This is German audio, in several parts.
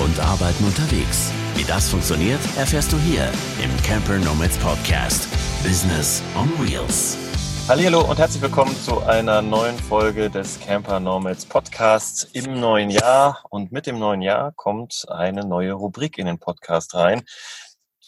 und Arbeiten unterwegs. Wie das funktioniert, erfährst du hier im Camper Nomads Podcast. Business on Wheels. Hallo und herzlich willkommen zu einer neuen Folge des Camper Nomads Podcasts im neuen Jahr. Und mit dem neuen Jahr kommt eine neue Rubrik in den Podcast rein.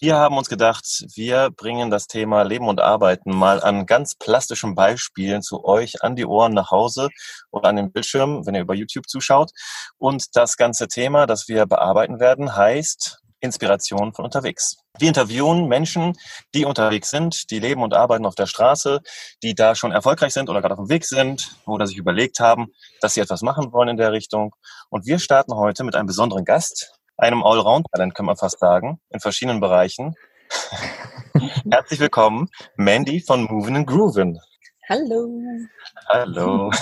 Wir haben uns gedacht, wir bringen das Thema Leben und Arbeiten mal an ganz plastischen Beispielen zu euch an die Ohren nach Hause oder an den Bildschirm, wenn ihr über YouTube zuschaut. Und das ganze Thema, das wir bearbeiten werden, heißt Inspiration von unterwegs. Wir interviewen Menschen, die unterwegs sind, die leben und arbeiten auf der Straße, die da schon erfolgreich sind oder gerade auf dem Weg sind oder sich überlegt haben, dass sie etwas machen wollen in der Richtung. Und wir starten heute mit einem besonderen Gast, einem Allround-Talent, kann man fast sagen, in verschiedenen Bereichen. Herzlich willkommen, Mandy von Movin' and Groovin'. Hallo. Hallo.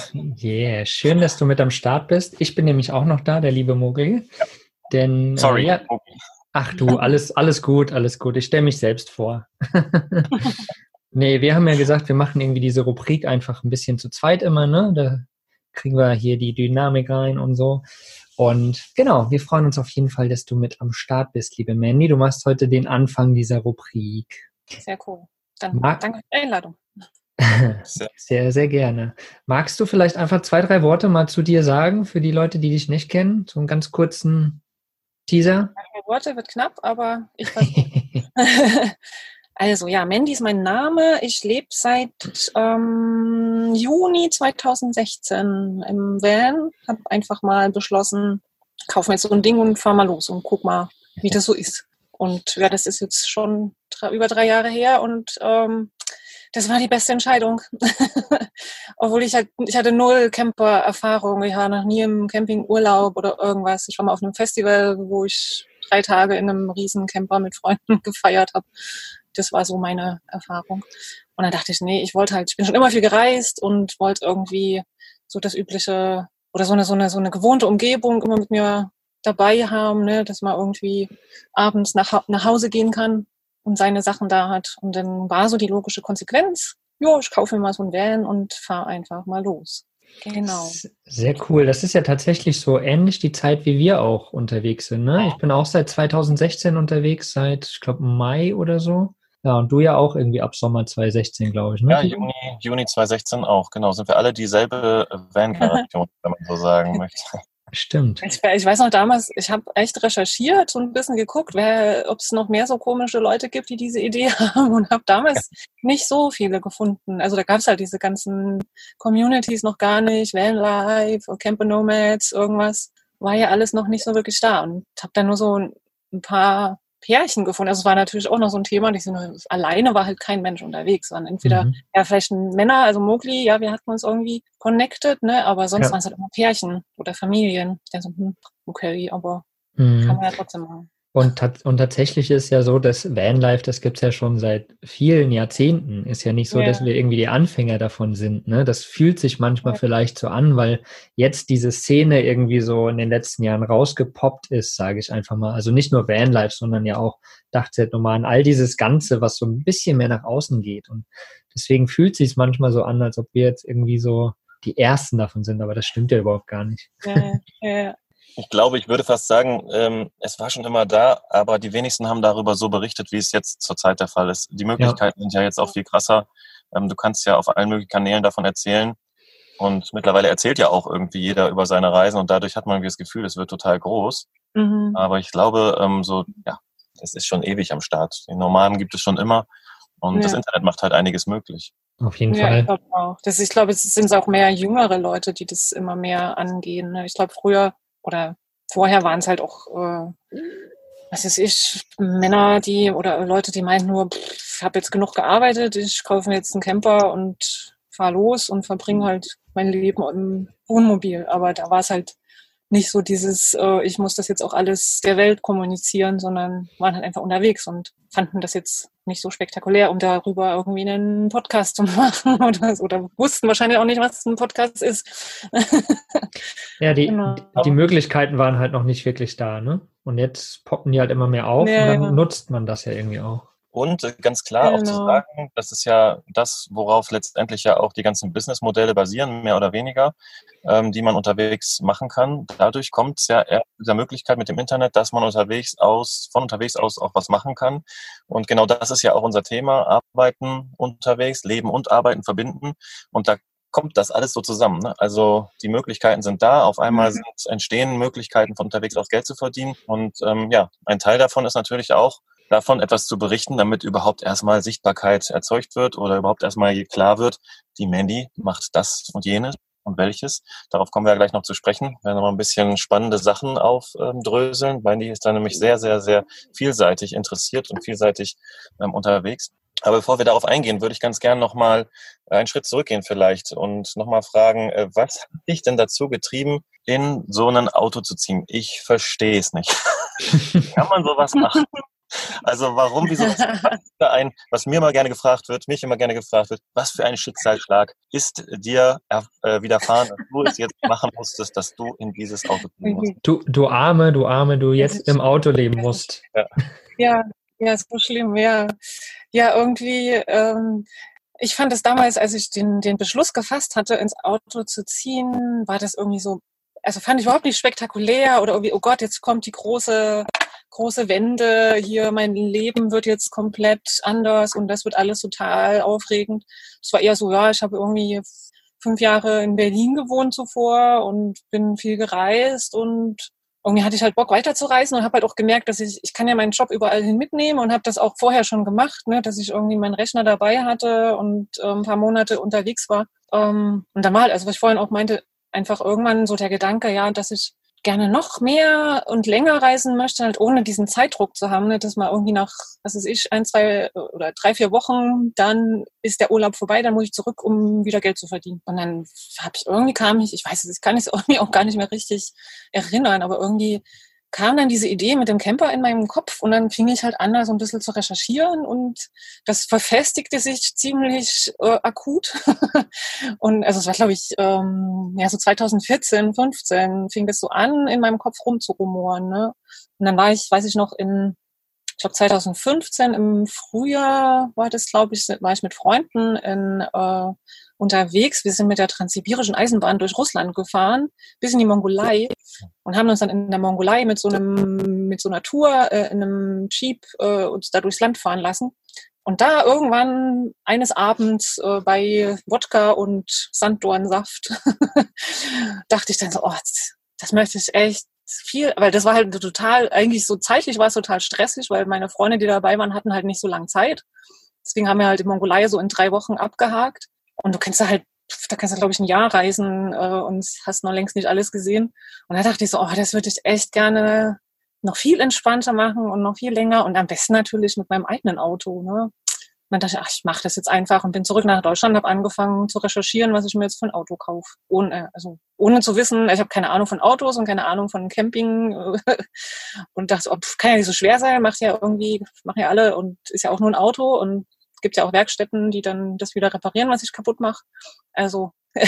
Yeah, schön, dass du mit am Start bist. Ich bin nämlich auch noch da, der liebe Mogel. Ja. Denn, Sorry. Äh, ja, ach du, alles, alles gut, alles gut. Ich stelle mich selbst vor. nee, wir haben ja gesagt, wir machen irgendwie diese Rubrik einfach ein bisschen zu zweit immer, ne? Da kriegen wir hier die Dynamik rein und so. Und genau, wir freuen uns auf jeden Fall, dass du mit am Start bist, liebe Mandy. Du machst heute den Anfang dieser Rubrik. Sehr cool. Dann Mag danke für die Einladung. sehr, sehr gerne. Magst du vielleicht einfach zwei, drei Worte mal zu dir sagen für die Leute, die dich nicht kennen? So einen ganz kurzen Teaser? Drei Worte wird knapp, aber ich versuche. Also ja, Mandy ist mein Name. Ich lebe seit ähm, Juni 2016 im Van. Habe einfach mal beschlossen, kauf mir jetzt so ein Ding und fahr mal los und guck mal, wie das so ist. Und ja, das ist jetzt schon drei, über drei Jahre her und ähm, das war die beste Entscheidung. Obwohl ich halt, ich hatte null Camper-Erfahrung. Ich war noch nie im Campingurlaub oder irgendwas. Ich war mal auf einem Festival, wo ich drei Tage in einem riesen Camper mit Freunden gefeiert habe. Das war so meine Erfahrung. Und dann dachte ich, nee, ich wollte halt, ich bin schon immer viel gereist und wollte irgendwie so das übliche oder so eine, so eine, so eine gewohnte Umgebung immer mit mir dabei haben, ne, dass man irgendwie abends nach, nach Hause gehen kann und seine Sachen da hat. Und dann war so die logische Konsequenz, ja, ich kaufe mir mal so ein Van und fahre einfach mal los. Genau. Sehr cool. Das ist ja tatsächlich so ähnlich die Zeit, wie wir auch unterwegs sind. Ne? Ich bin auch seit 2016 unterwegs, seit, ich glaube, Mai oder so. Ja, und du ja auch irgendwie ab Sommer 2016, glaube ich. Ne? Ja, Juni, Juni 2016 auch, genau. Sind wir alle dieselbe Van-Generation, wenn man so sagen möchte. Stimmt. Ich, ich, weiß noch damals, ich habe echt recherchiert und ein bisschen geguckt, ob es noch mehr so komische Leute gibt, die diese Idee haben und habe damals ja. nicht so viele gefunden. Also da gab es halt diese ganzen Communities noch gar nicht, Vanlife, Camper Nomads, irgendwas. War ja alles noch nicht so wirklich da und habe dann nur so ein paar Pärchen gefunden. Also es war natürlich auch noch so ein Thema, die sind alleine war halt kein Mensch unterwegs, waren entweder mhm. ja vielleicht ein Männer, also Mowgli, ja, wir hatten uns irgendwie connected, ne, aber sonst ja. waren es halt immer Pärchen oder Familien. Ich dachte so, hm, okay, aber mhm. kann man ja trotzdem machen. Und, und tatsächlich ist ja so, dass Vanlife, das gibt es ja schon seit vielen Jahrzehnten. Ist ja nicht so, ja. dass wir irgendwie die Anfänger davon sind. Ne? Das fühlt sich manchmal ja. vielleicht so an, weil jetzt diese Szene irgendwie so in den letzten Jahren rausgepoppt ist, sage ich einfach mal. Also nicht nur Vanlife, sondern ja auch Dachzeltnomaden, all dieses Ganze, was so ein bisschen mehr nach außen geht. Und deswegen fühlt sich manchmal so an, als ob wir jetzt irgendwie so die Ersten davon sind, aber das stimmt ja überhaupt gar nicht. Ja, ja, ich glaube, ich würde fast sagen, ähm, es war schon immer da, aber die wenigsten haben darüber so berichtet, wie es jetzt zurzeit der Fall ist. Die Möglichkeiten ja. sind ja jetzt auch viel krasser. Ähm, du kannst ja auf allen möglichen Kanälen davon erzählen. Und mittlerweile erzählt ja auch irgendwie jeder über seine Reisen und dadurch hat man irgendwie das Gefühl, es wird total groß. Mhm. Aber ich glaube, ähm, so, ja, es ist schon ewig am Start. Den Nomaden gibt es schon immer und ja. das Internet macht halt einiges möglich. Auf jeden ja, Fall. Ich glaube auch. Das, ich glaube, es sind auch mehr jüngere Leute, die das immer mehr angehen. Ne? Ich glaube, früher oder vorher waren es halt auch, äh, was weiß ich, Männer, die oder Leute, die meinten nur, ich habe jetzt genug gearbeitet, ich kaufe mir jetzt einen Camper und fahre los und verbringe halt mein Leben im Wohnmobil. Aber da war es halt nicht so dieses, äh, ich muss das jetzt auch alles der Welt kommunizieren, sondern waren halt einfach unterwegs und fanden das jetzt nicht so spektakulär, um darüber irgendwie einen Podcast zu machen oder, oder wussten wahrscheinlich auch nicht, was ein Podcast ist. ja, die, genau. die Möglichkeiten waren halt noch nicht wirklich da, ne? Und jetzt poppen die halt immer mehr auf ja, und dann ja. nutzt man das ja irgendwie auch. Und äh, ganz klar genau. auch zu genau. sagen, das ist ja das, worauf letztendlich ja auch die ganzen Businessmodelle basieren, mehr oder weniger, ähm, die man unterwegs machen kann. Dadurch kommt es ja eher dieser Möglichkeit mit dem Internet, dass man unterwegs aus, von unterwegs aus auch was machen kann. Und genau das ist ja auch unser Thema, Arbeiten unterwegs, Leben und Arbeiten verbinden. Und da kommt das alles so zusammen. Ne? Also die Möglichkeiten sind da. Auf einmal mhm. sind, entstehen Möglichkeiten, von unterwegs aus Geld zu verdienen. Und ähm, ja, ein Teil davon ist natürlich auch, davon etwas zu berichten, damit überhaupt erstmal Sichtbarkeit erzeugt wird oder überhaupt erstmal klar wird, die Mandy macht das und jenes und welches. Darauf kommen wir ja gleich noch zu sprechen. Wir werden noch mal ein bisschen spannende Sachen aufdröseln. Mandy ist da nämlich sehr, sehr, sehr vielseitig interessiert und vielseitig ähm, unterwegs. Aber bevor wir darauf eingehen, würde ich ganz gern nochmal einen Schritt zurückgehen vielleicht und nochmal fragen, äh, was hat dich denn dazu getrieben, in so ein Auto zu ziehen? Ich verstehe es nicht. Kann man sowas machen? Also warum, wieso, ein, was mir immer gerne gefragt wird, mich immer gerne gefragt wird, was für ein Schicksalsschlag ist dir äh, widerfahren, dass du es jetzt machen musstest, dass du in dieses Auto ziehen musst? Du, du Arme, du Arme, du jetzt im Auto leben musst. Ja, ja, ja so schlimm, ja. Ja, irgendwie, ähm, ich fand es damals, als ich den, den Beschluss gefasst hatte, ins Auto zu ziehen, war das irgendwie so, also fand ich überhaupt nicht spektakulär oder irgendwie, oh Gott, jetzt kommt die große große Wende, hier mein Leben wird jetzt komplett anders und das wird alles total aufregend. Es war eher so, ja, ich habe irgendwie fünf Jahre in Berlin gewohnt zuvor und bin viel gereist und irgendwie hatte ich halt Bock weiterzureisen und habe halt auch gemerkt, dass ich, ich kann ja meinen Job überall hin mitnehmen und habe das auch vorher schon gemacht, ne, dass ich irgendwie meinen Rechner dabei hatte und ähm, ein paar Monate unterwegs war. Ähm, und dann war halt, also was ich vorhin auch meinte, einfach irgendwann so der Gedanke, ja, dass ich gerne noch mehr und länger reisen möchte, halt ohne diesen Zeitdruck zu haben, ne, dass man irgendwie nach, was weiß ich, ein, zwei oder drei, vier Wochen, dann ist der Urlaub vorbei, dann muss ich zurück, um wieder Geld zu verdienen. Und dann habe ich irgendwie kam ich, ich weiß es, ich kann es irgendwie auch gar nicht mehr richtig erinnern, aber irgendwie kam dann diese Idee mit dem Camper in meinem Kopf und dann fing ich halt an, da so ein bisschen zu recherchieren und das verfestigte sich ziemlich äh, akut. und also es war, glaube ich, ähm, ja, so 2014, 15 fing das so an, in meinem Kopf rumzurumoren. Ne? Und dann war ich, weiß ich noch, in, ich glaube 2015 im Frühjahr war das, glaube ich, war ich mit Freunden in äh, unterwegs. Wir sind mit der transsibirischen Eisenbahn durch Russland gefahren, bis in die Mongolei und haben uns dann in der Mongolei mit so einem, mit so einer Tour äh, in einem Jeep äh, uns da durchs Land fahren lassen. Und da irgendwann eines Abends äh, bei Wodka und Sanddornsaft dachte ich dann so, oh, das möchte ich echt viel, weil das war halt total, eigentlich so zeitlich war es total stressig, weil meine Freunde, die dabei waren, hatten halt nicht so lange Zeit. Deswegen haben wir halt die Mongolei so in drei Wochen abgehakt. Und du kannst da halt, da kannst du, glaube ich, ein Jahr reisen äh, und hast noch längst nicht alles gesehen. Und da dachte ich so, oh, das würde ich echt gerne noch viel entspannter machen und noch viel länger und am besten natürlich mit meinem eigenen Auto. Ne? Dann dachte ich, ach, ich mache das jetzt einfach und bin zurück nach Deutschland, habe angefangen zu recherchieren, was ich mir jetzt für ein Auto kaufe. Ohne, also ohne zu wissen, ich habe keine Ahnung von Autos und keine Ahnung von Camping und dachte, oh, pff, kann ja nicht so schwer sein, macht ja irgendwie, machen ja alle und ist ja auch nur ein Auto und gibt ja auch Werkstätten, die dann das wieder reparieren, was ich kaputt mache. Also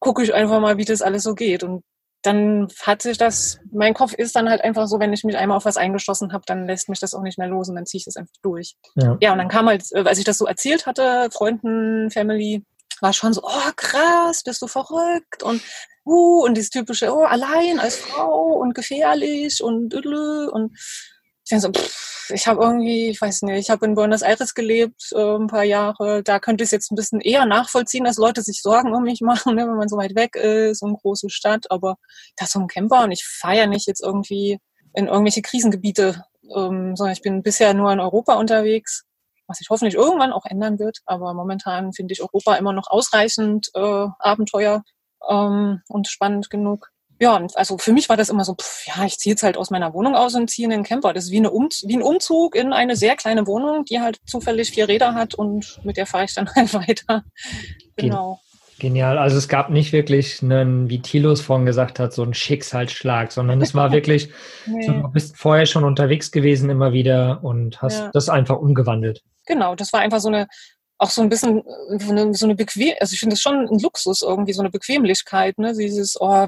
gucke ich einfach mal, wie das alles so geht. Und dann hat sich das, mein Kopf ist dann halt einfach so, wenn ich mich einmal auf was eingeschlossen habe, dann lässt mich das auch nicht mehr los und dann ziehe ich das einfach durch. Ja. ja, und dann kam halt, äh, als ich das so erzählt hatte, Freunden, Family, war schon so, oh krass, bist du verrückt und uh, und dieses typische, oh, allein als Frau und gefährlich und und ich denke so, pff, ich habe irgendwie, ich weiß nicht, ich habe in Buenos Aires gelebt äh, ein paar Jahre. Da könnte ich es jetzt ein bisschen eher nachvollziehen, dass Leute sich Sorgen um mich machen, ne, wenn man so weit weg ist, und große Stadt. Aber das so ein Camper und ich feiere nicht jetzt irgendwie in irgendwelche Krisengebiete, ähm, sondern ich bin bisher nur in Europa unterwegs, was sich hoffentlich irgendwann auch ändern wird. Aber momentan finde ich Europa immer noch ausreichend äh, Abenteuer ähm, und spannend genug ja, und also für mich war das immer so, pff, ja, ich ziehe jetzt halt aus meiner Wohnung aus und ziehe in den Camper. Das ist wie, eine um wie ein Umzug in eine sehr kleine Wohnung, die halt zufällig vier Räder hat und mit der fahre ich dann halt weiter. Genau. Genial. Also es gab nicht wirklich einen, wie Tilos vorhin gesagt hat, so einen Schicksalsschlag, sondern es war wirklich, nee. so, du bist vorher schon unterwegs gewesen immer wieder und hast ja. das einfach umgewandelt. Genau, das war einfach so eine auch so ein bisschen äh, so eine, so eine bequem, also ich finde das schon ein Luxus irgendwie, so eine Bequemlichkeit, ne? Dieses, oh,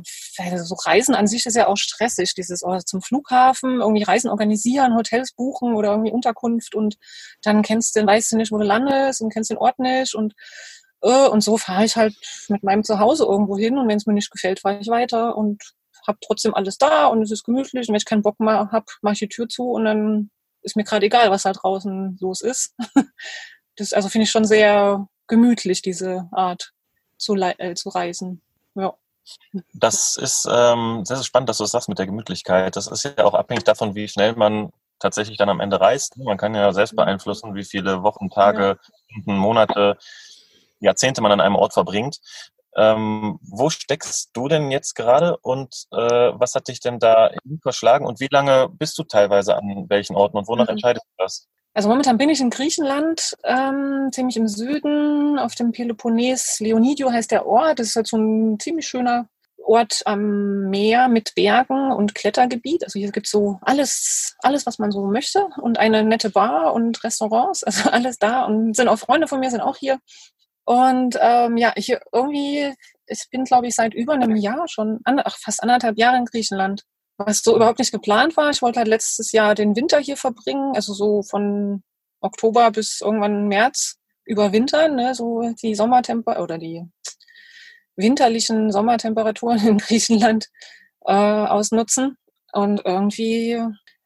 so Reisen an sich ist ja auch stressig, dieses oh, zum Flughafen, irgendwie Reisen organisieren, Hotels buchen oder irgendwie Unterkunft und dann kennst du, weißt du nicht, wo du landest und kennst den Ort nicht und äh, und so fahre ich halt mit meinem Zuhause irgendwo hin und wenn es mir nicht gefällt, fahre ich weiter und habe trotzdem alles da und es ist gemütlich und wenn ich keinen Bock mehr habe, mache ich die Tür zu und dann ist mir gerade egal, was da draußen los ist. Das also finde ich schon sehr gemütlich, diese Art zu, äh, zu reisen. Ja. Das ist ähm, sehr, sehr spannend, dass du das sagst mit der Gemütlichkeit. Das ist ja auch abhängig davon, wie schnell man tatsächlich dann am Ende reist. Man kann ja selbst beeinflussen, wie viele Wochen, Tage, ja. Monate, Jahrzehnte man an einem Ort verbringt. Ähm, wo steckst du denn jetzt gerade und äh, was hat dich denn da verschlagen und wie lange bist du teilweise an welchen Orten und wonach mhm. entscheidest du das? Also momentan bin ich in Griechenland, ähm, ziemlich im Süden, auf dem Peloponnes. Leonidio heißt der Ort. Das ist halt so ein ziemlich schöner Ort am Meer mit Bergen und Klettergebiet. Also hier gibt es so alles, alles, was man so möchte. Und eine nette Bar und Restaurants, also alles da. Und sind auch Freunde von mir, sind auch hier. Und ähm, ja, ich irgendwie, ich bin, glaube ich, seit über einem Jahr schon, ach, fast anderthalb Jahre in Griechenland was so überhaupt nicht geplant war. Ich wollte halt letztes Jahr den Winter hier verbringen, also so von Oktober bis irgendwann März überwintern, ne, so die Sommertemper oder die winterlichen Sommertemperaturen in Griechenland äh, ausnutzen. Und irgendwie,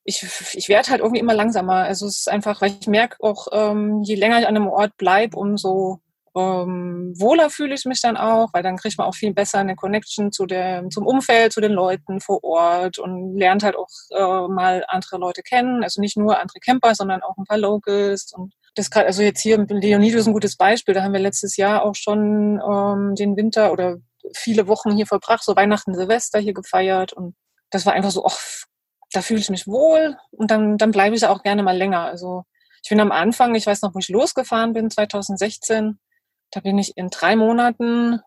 ich, ich werde halt irgendwie immer langsamer. Also es ist einfach, weil ich merke auch, ähm, je länger ich an einem Ort bleibe, umso ähm, wohler fühle ich mich dann auch, weil dann kriegt man auch viel besser eine Connection zu dem, zum Umfeld, zu den Leuten vor Ort und lernt halt auch äh, mal andere Leute kennen. Also nicht nur andere Camper, sondern auch ein paar Locals und das gerade, also jetzt hier Leonido ist ein gutes Beispiel. Da haben wir letztes Jahr auch schon ähm, den Winter oder viele Wochen hier verbracht, so Weihnachten, Silvester hier gefeiert und das war einfach so, ach, da fühle ich mich wohl und dann, dann bleibe ich auch gerne mal länger. Also ich bin am Anfang, ich weiß noch, wo ich losgefahren bin, 2016, da bin ich in drei Monaten,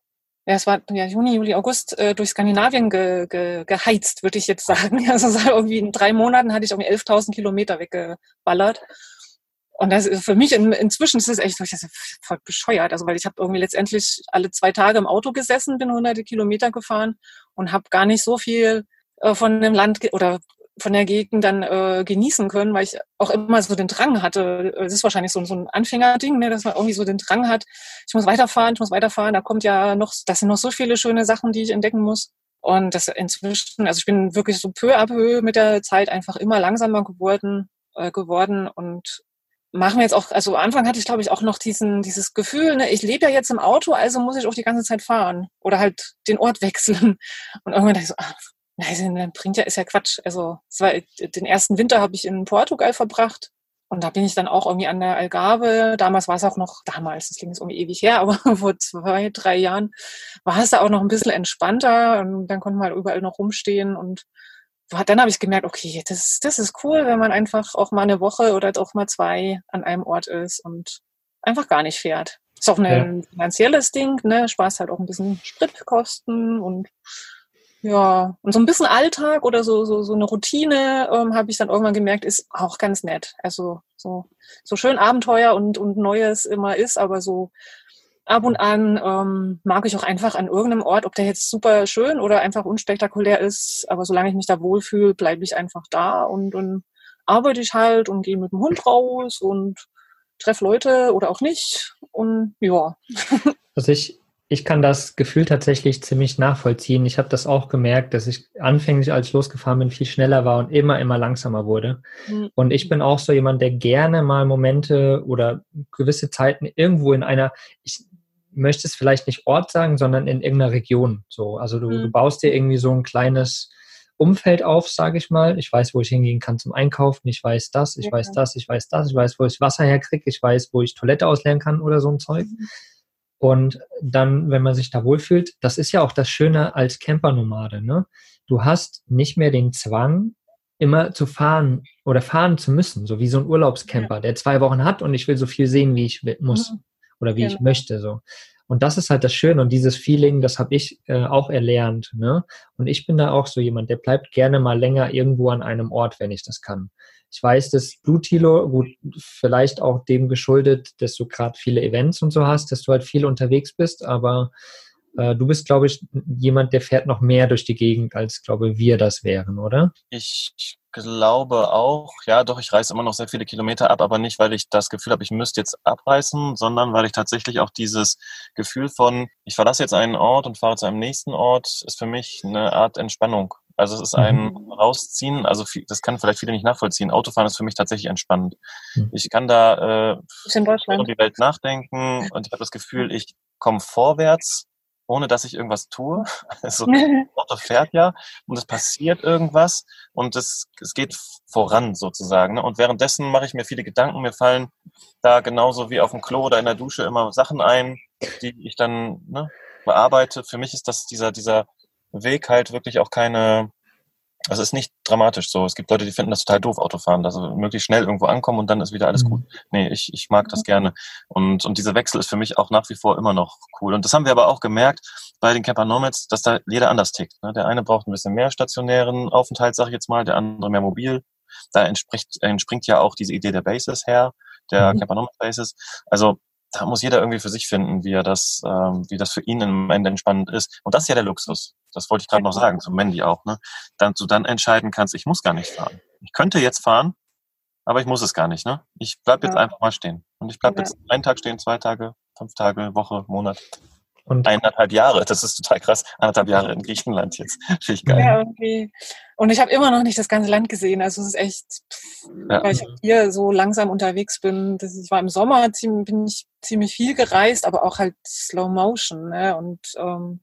ja, es war ja, Juni, Juli, August, äh, durch Skandinavien ge, ge, geheizt, würde ich jetzt sagen. Also irgendwie in drei Monaten hatte ich irgendwie 11.000 Kilometer weggeballert. Und das ist für mich in, inzwischen ist es echt das ist voll bescheuert. Also weil ich habe irgendwie letztendlich alle zwei Tage im Auto gesessen, bin hunderte Kilometer gefahren und habe gar nicht so viel äh, von dem Land oder von der Gegend dann äh, genießen können, weil ich auch immer so den Drang hatte. Es ist wahrscheinlich so, so ein Anfängerding, ne, dass man irgendwie so den Drang hat, ich muss weiterfahren, ich muss weiterfahren, da kommt ja noch, das sind noch so viele schöne Sachen, die ich entdecken muss. Und das inzwischen, also ich bin wirklich so peu à peu mit der Zeit einfach immer langsamer geworden, äh, geworden und machen wir jetzt auch, also am Anfang hatte ich glaube ich auch noch diesen, dieses Gefühl, ne, ich lebe ja jetzt im Auto, also muss ich auch die ganze Zeit fahren oder halt den Ort wechseln. Und irgendwann dachte ich so, ach, Nein, bringt ja, ist ja Quatsch. Also war, den ersten Winter habe ich in Portugal verbracht. Und da bin ich dann auch irgendwie an der Algarve. Damals war es auch noch, damals, das klingt jetzt irgendwie ewig her, aber vor zwei, drei Jahren war es da auch noch ein bisschen entspannter. Und dann konnte man halt überall noch rumstehen. Und dann habe ich gemerkt, okay, das, das ist cool, wenn man einfach auch mal eine Woche oder auch mal zwei an einem Ort ist und einfach gar nicht fährt. Ist auch ein ja. finanzielles Ding, ne? Spaß halt auch ein bisschen Spritkosten und ja, und so ein bisschen Alltag oder so, so, so eine Routine ähm, habe ich dann irgendwann gemerkt, ist auch ganz nett. Also so, so schön Abenteuer und, und Neues immer ist, aber so ab und an ähm, mag ich auch einfach an irgendeinem Ort, ob der jetzt super schön oder einfach unspektakulär ist, aber solange ich mich da wohlfühle, bleibe ich einfach da und, und arbeite ich halt und gehe mit dem Hund raus und treffe Leute oder auch nicht. Und ja. Also ich, ich kann das Gefühl tatsächlich ziemlich nachvollziehen. Ich habe das auch gemerkt, dass ich anfänglich, als ich losgefahren bin, viel schneller war und immer, immer langsamer wurde. Mhm. Und ich bin auch so jemand, der gerne mal Momente oder gewisse Zeiten irgendwo in einer, ich möchte es vielleicht nicht Ort sagen, sondern in irgendeiner Region. So, also du, mhm. du baust dir irgendwie so ein kleines Umfeld auf, sage ich mal. Ich weiß, wo ich hingehen kann zum Einkaufen. Ich weiß das, ich ja. weiß das, ich weiß das, ich weiß, wo ich Wasser herkriege, ich weiß, wo ich Toilette ausleeren kann oder so ein Zeug. Mhm. Und dann, wenn man sich da wohlfühlt, das ist ja auch das Schöne als Campernomade, ne? Du hast nicht mehr den Zwang, immer zu fahren oder fahren zu müssen, so wie so ein Urlaubscamper, der zwei Wochen hat und ich will so viel sehen, wie ich muss mhm. oder wie ja. ich möchte, so. Und das ist halt das Schöne und dieses Feeling, das habe ich äh, auch erlernt. Ne? Und ich bin da auch so jemand, der bleibt gerne mal länger irgendwo an einem Ort, wenn ich das kann. Ich weiß, dass du, Thilo, gut, vielleicht auch dem geschuldet, dass du gerade viele Events und so hast, dass du halt viel unterwegs bist, aber äh, du bist, glaube ich, jemand, der fährt noch mehr durch die Gegend, als, glaube wir das wären, oder? Ich glaube auch, ja, doch, ich reiße immer noch sehr viele Kilometer ab, aber nicht, weil ich das Gefühl habe, ich müsste jetzt abreißen, sondern weil ich tatsächlich auch dieses Gefühl von, ich verlasse jetzt einen Ort und fahre zu einem nächsten Ort, ist für mich eine Art Entspannung. Also es ist ein mhm. Rausziehen, also viel, das kann vielleicht viele nicht nachvollziehen. Autofahren ist für mich tatsächlich entspannend. Mhm. Ich kann da äh, über die Welt nachdenken und ich habe das Gefühl, ich komme vorwärts ohne dass ich irgendwas tue. Also das Auto fährt ja und es passiert irgendwas und es, es geht voran sozusagen. Ne? Und währenddessen mache ich mir viele Gedanken. Mir fallen da genauso wie auf dem Klo oder in der Dusche immer Sachen ein, die ich dann ne, bearbeite. Für mich ist das dieser, dieser Weg halt wirklich auch keine, es ist nicht dramatisch so. Es gibt Leute, die finden das total doof, Autofahren, dass sie möglichst schnell irgendwo ankommen und dann ist wieder alles mhm. gut. Nee, ich, ich mag das gerne. Und, und dieser Wechsel ist für mich auch nach wie vor immer noch cool. Und das haben wir aber auch gemerkt bei den Camper Nomads, dass da jeder anders tickt. Ne? Der eine braucht ein bisschen mehr stationären Aufenthalt, sag ich jetzt mal, der andere mehr mobil. Da entspricht, entspringt ja auch diese Idee der Bases her, der mhm. Camper Nomad Bases. Also da muss jeder irgendwie für sich finden, wie er das, ähm, wie das für ihn im Ende entspannend ist. Und das ist ja der Luxus. Das wollte ich gerade noch sagen, zum Mandy auch, ne? Dann du dann entscheiden kannst, ich muss gar nicht fahren. Ich könnte jetzt fahren, aber ich muss es gar nicht, ne? Ich bleib jetzt ja. einfach mal stehen. Und ich bleib ja. jetzt einen Tag stehen, zwei Tage, fünf Tage, Woche, Monat. Und eineinhalb Jahre, das ist total krass. Eineinhalb Jahre in Griechenland jetzt. Finde ich geil. Ja, irgendwie. Und ich habe immer noch nicht das ganze Land gesehen. Also es ist echt, ja. weil ich hier so langsam unterwegs bin. Das, ich war im Sommer, ziemlich, bin ich ziemlich viel gereist, aber auch halt Slow Motion. Ne? Und ähm,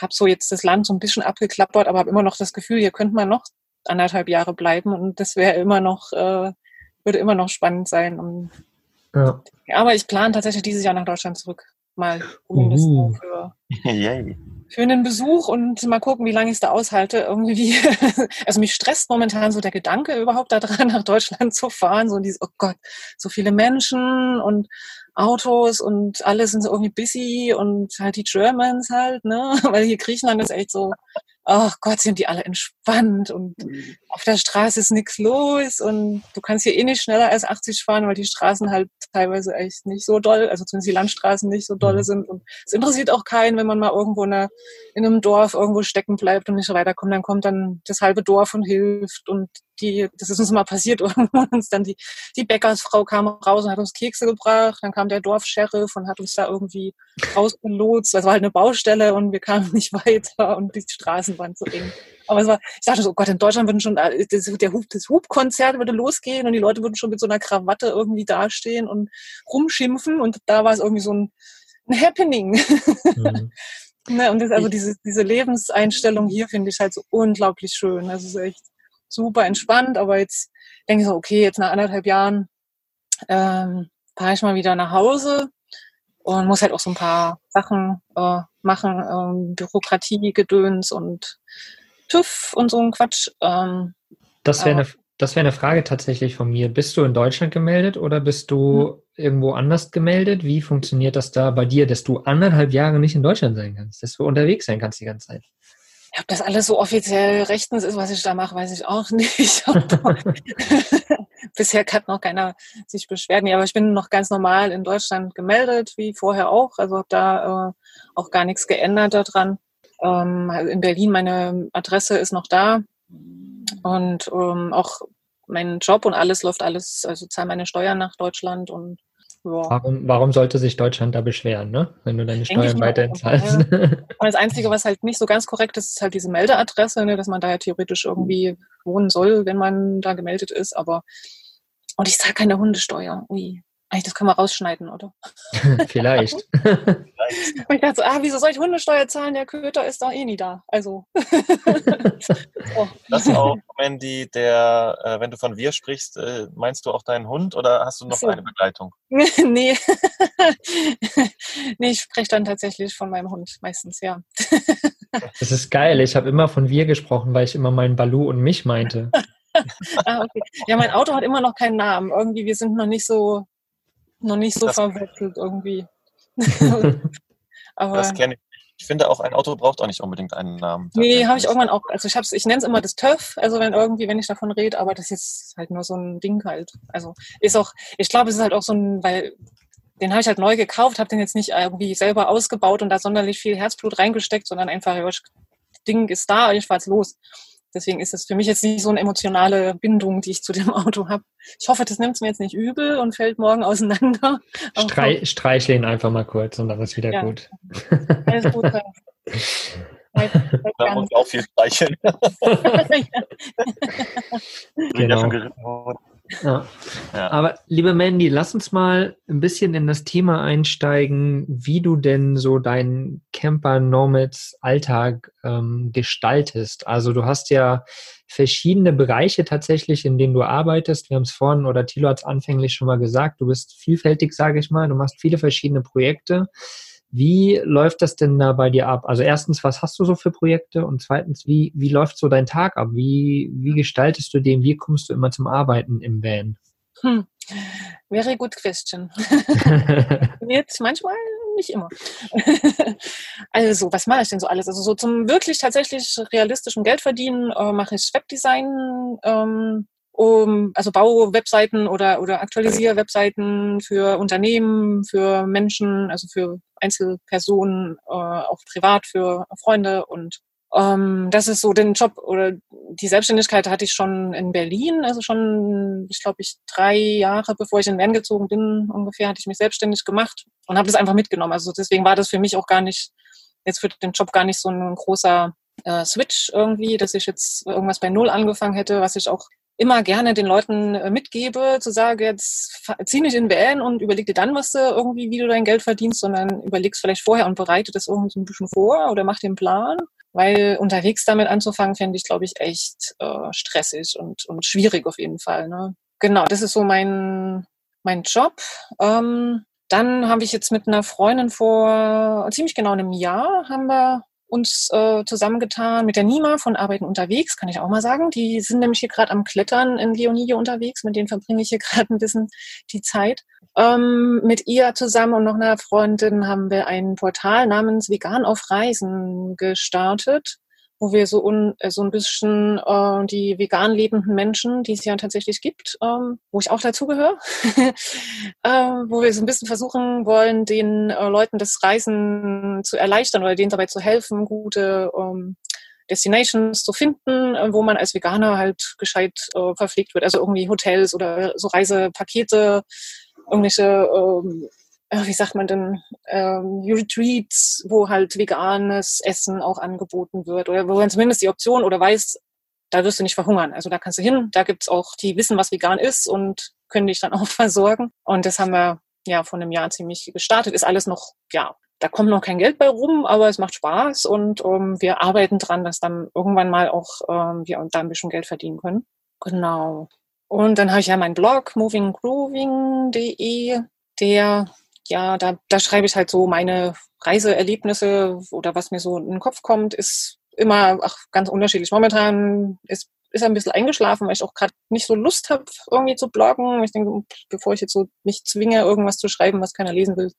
habe so jetzt das Land so ein bisschen abgeklappert, aber habe immer noch das Gefühl, hier könnte man noch anderthalb Jahre bleiben und das wäre immer noch, äh, würde immer noch spannend sein. Und, ja. Aber ich plane tatsächlich dieses Jahr nach Deutschland zurück mal zumindest uh. für, für einen Besuch und mal gucken, wie lange ich es da aushalte. Irgendwie, also mich stresst momentan so der Gedanke überhaupt daran, nach Deutschland zu fahren. So dieses, oh Gott, so viele Menschen und Autos und alle sind so irgendwie busy und halt die Germans halt, ne? Weil hier Griechenland ist echt so, oh Gott, sind die alle entspannt und mhm. auf der Straße ist nichts los und du kannst hier eh nicht schneller als 80 fahren, weil die Straßen halt teilweise echt nicht so doll, also zumindest die Landstraßen nicht so dolle mhm. sind und es interessiert auch keinen, wenn man mal irgendwo in, einer, in einem Dorf irgendwo stecken bleibt und nicht weiterkommt, dann kommt dann das halbe Dorf und hilft und die, das ist uns mal passiert, uns dann die, die Bäckersfrau kam raus und hat uns Kekse gebracht, dann kam der Dorfscheriff und hat uns da irgendwie rausgelotst, das war halt eine Baustelle und wir kamen nicht weiter und die Straßen waren so eng. Aber es war, ich dachte so, oh Gott, in Deutschland würden schon, äh, das, der Hub, das Hubkonzert würde losgehen und die Leute würden schon mit so einer Krawatte irgendwie dastehen und rumschimpfen und da war es irgendwie so ein, ein Happening. Mhm. ne, und das, also diese, diese Lebenseinstellung hier finde ich halt so unglaublich schön. Also es ist echt super entspannt, aber jetzt denke ich so, okay, jetzt nach anderthalb Jahren ähm, fahre ich mal wieder nach Hause und muss halt auch so ein paar Sachen äh, machen, ähm, Bürokratie, Gedöns und TÜV und so ein Quatsch. Ähm, das wäre eine, das eine Frage tatsächlich von mir. Bist du in Deutschland gemeldet oder bist du hm. irgendwo anders gemeldet? Wie funktioniert das da bei dir, dass du anderthalb Jahre nicht in Deutschland sein kannst, dass du unterwegs sein kannst die ganze Zeit? Ob das alles so offiziell rechtens ist, was ich da mache, weiß ich auch nicht. Bisher hat noch keiner sich beschwert. Nee, aber ich bin noch ganz normal in Deutschland gemeldet, wie vorher auch. Also habe da äh, auch gar nichts geändert daran. Ähm, in Berlin, meine Adresse ist noch da. Und ähm, auch mein Job und alles läuft alles, also zahle meine Steuern nach Deutschland und ja. Warum, warum sollte sich Deutschland da beschweren, ne? wenn du deine Steuern weiterhin zahlst? Ja. das Einzige, was halt nicht so ganz korrekt ist, ist halt diese Meldeadresse, ne? dass man da ja theoretisch irgendwie wohnen soll, wenn man da gemeldet ist. Aber und ich zahle keine Hundesteuer. Ui. Eigentlich, das können wir rausschneiden, oder? Vielleicht. Ich dachte so, ah, wieso soll ich Hundesteuer zahlen? Der Köter ist doch eh nie da. Also. oh. Das auch, Mandy, der, äh, wenn du von wir sprichst, äh, meinst du auch deinen Hund oder hast du noch so. eine Begleitung? nee. nee, ich spreche dann tatsächlich von meinem Hund meistens, ja. das ist geil. Ich habe immer von wir gesprochen, weil ich immer meinen Balu und mich meinte. ah, okay. Ja, mein Auto hat immer noch keinen Namen. Irgendwie, wir sind noch nicht so noch nicht so das verwechselt irgendwie. Aber, das kenne ich. Ich finde auch, ein Auto braucht auch nicht unbedingt einen Namen. Nee, habe ich irgendwann auch. Also ich, ich nenne es immer das TÜV, also wenn irgendwie, wenn ich davon rede, aber das ist halt nur so ein Ding halt. Also ist auch, ich glaube, es ist halt auch so ein, weil den habe ich halt neu gekauft, habe den jetzt nicht irgendwie selber ausgebaut und da sonderlich viel Herzblut reingesteckt, sondern einfach, ja, das Ding ist da, ich fahr's los. Deswegen ist es für mich jetzt nicht so eine emotionale Bindung, die ich zu dem Auto habe. Ich hoffe, das nimmt es mir jetzt nicht übel und fällt morgen auseinander. Strei streichle ihn einfach mal kurz und dann ist wieder ja. gut. Alles gut. Da muss auch viel streicheln. genau. Ja. Ja. Aber liebe Mandy, lass uns mal ein bisschen in das Thema einsteigen, wie du denn so deinen Camper-Nomads-Alltag ähm, gestaltest. Also du hast ja verschiedene Bereiche tatsächlich, in denen du arbeitest. Wir haben es vorhin oder Thilo hat es anfänglich schon mal gesagt, du bist vielfältig, sage ich mal. Du machst viele verschiedene Projekte. Wie läuft das denn da bei dir ab? Also erstens, was hast du so für Projekte? Und zweitens, wie, wie läuft so dein Tag ab? Wie, wie gestaltest du den? Wie kommst du immer zum Arbeiten im Van? Hm. Very good question. Jetzt manchmal nicht immer. also, was mache ich denn so alles? Also so zum wirklich tatsächlich realistischen Geld verdienen äh, mache ich Webdesign, ähm, um, also Bau-Webseiten oder, oder Aktualisier-Webseiten für Unternehmen, für Menschen, also für Einzelpersonen, äh, auch privat für Freunde und ähm, das ist so den Job oder die Selbstständigkeit hatte ich schon in Berlin, also schon, ich glaube, ich drei Jahre bevor ich in Van gezogen bin, ungefähr hatte ich mich selbstständig gemacht und habe das einfach mitgenommen. Also deswegen war das für mich auch gar nicht jetzt für den Job gar nicht so ein großer äh, Switch irgendwie, dass ich jetzt irgendwas bei Null angefangen hätte, was ich auch immer gerne den Leuten äh, mitgebe, zu sagen, jetzt zieh nicht in Van und überleg dir dann, was du irgendwie, wie du dein Geld verdienst, sondern überlegst vielleicht vorher und bereite das irgendwie so ein bisschen vor oder mach den Plan. Weil unterwegs damit anzufangen, fände ich, glaube ich, echt äh, stressig und, und schwierig auf jeden Fall. Ne? Genau, das ist so mein, mein Job. Ähm, dann habe ich jetzt mit einer Freundin vor ziemlich genau einem Jahr haben wir uns äh, zusammengetan mit der Nima von Arbeiten unterwegs, kann ich auch mal sagen. Die sind nämlich hier gerade am Klettern in Leonide unterwegs, mit denen verbringe ich hier gerade ein bisschen die Zeit. Ähm, mit ihr zusammen und noch einer Freundin haben wir ein Portal namens Vegan auf Reisen gestartet wo wir so, un, äh, so ein bisschen äh, die vegan lebenden Menschen, die es ja tatsächlich gibt, ähm, wo ich auch dazugehöre, äh, wo wir so ein bisschen versuchen wollen, den äh, Leuten das Reisen zu erleichtern oder denen dabei zu helfen, gute ähm, Destinations zu finden, äh, wo man als Veganer halt gescheit äh, verpflegt wird. Also irgendwie Hotels oder so Reisepakete, irgendwelche ähm, wie sagt man denn, ähm, Retreats, wo halt veganes Essen auch angeboten wird oder wo man zumindest die Option oder weiß, da wirst du nicht verhungern. Also da kannst du hin, da gibt's auch, die wissen, was vegan ist und können dich dann auch versorgen. Und das haben wir ja vor einem Jahr ziemlich gestartet. Ist alles noch, ja, da kommt noch kein Geld bei rum, aber es macht Spaß und ähm, wir arbeiten dran, dass dann irgendwann mal auch ähm, wir da ein bisschen Geld verdienen können. Genau. Und dann habe ich ja meinen Blog movinggrooving.de, der ja, da, da schreibe ich halt so meine Reiseerlebnisse oder was mir so in den Kopf kommt, ist immer ach, ganz unterschiedlich. Momentan ist, ist er ein bisschen eingeschlafen, weil ich auch gerade nicht so Lust habe, irgendwie zu bloggen. Ich denke, bevor ich jetzt so mich zwinge, irgendwas zu schreiben, was keiner lesen will,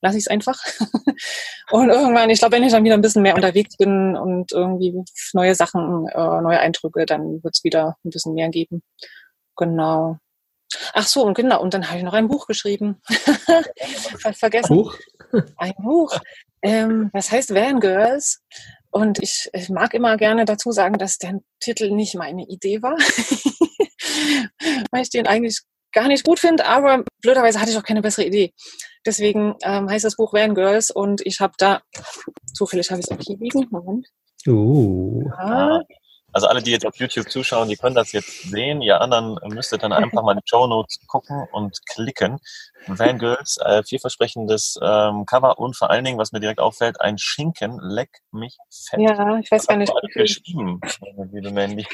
lasse ich es einfach. und irgendwann, ich glaube, wenn ich dann wieder ein bisschen mehr unterwegs bin und irgendwie neue Sachen, äh, neue Eindrücke, dann wird es wieder ein bisschen mehr geben. Genau. Ach so, und genau, und dann habe ich noch ein Buch geschrieben. Fast vergessen. Buch? Ein Buch. Ähm, das heißt Van Girls. Und ich, ich, mag immer gerne dazu sagen, dass der Titel nicht meine Idee war. Weil ich den eigentlich gar nicht gut finde, aber blöderweise hatte ich auch keine bessere Idee. Deswegen ähm, heißt das Buch Van Girls und ich habe da, zufällig habe ich es auch hier liegen, Moment. Uh. Ja, also alle, die jetzt auf YouTube zuschauen, die können das jetzt sehen. Ihr anderen müsstet dann einfach mal die Show Notes gucken und klicken. Van Girls, äh, vielversprechendes ähm, Cover und vor allen Dingen, was mir direkt auffällt, ein Schinken, leck mich fett. Ja, ich weiß gar nicht. Was geschrieben, liebe Mandy?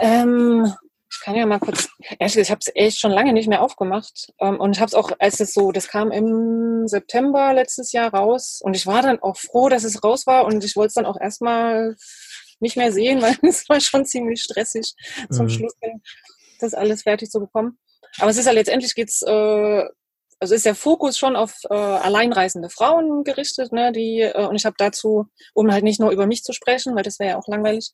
Ähm, ich kann ja mal kurz, ehrlich gesagt, ich habe es echt schon lange nicht mehr aufgemacht. Ähm, und ich habe es auch, als es so, das kam im September letztes Jahr raus. Und ich war dann auch froh, dass es raus war. Und ich wollte es dann auch erstmal nicht mehr sehen, weil es war schon ziemlich stressig zum mhm. Schluss, das alles fertig zu bekommen. Aber es ist ja letztendlich geht's äh, also ist der Fokus schon auf äh, alleinreisende Frauen gerichtet, ne, die, äh, und ich habe dazu, um halt nicht nur über mich zu sprechen, weil das wäre ja auch langweilig,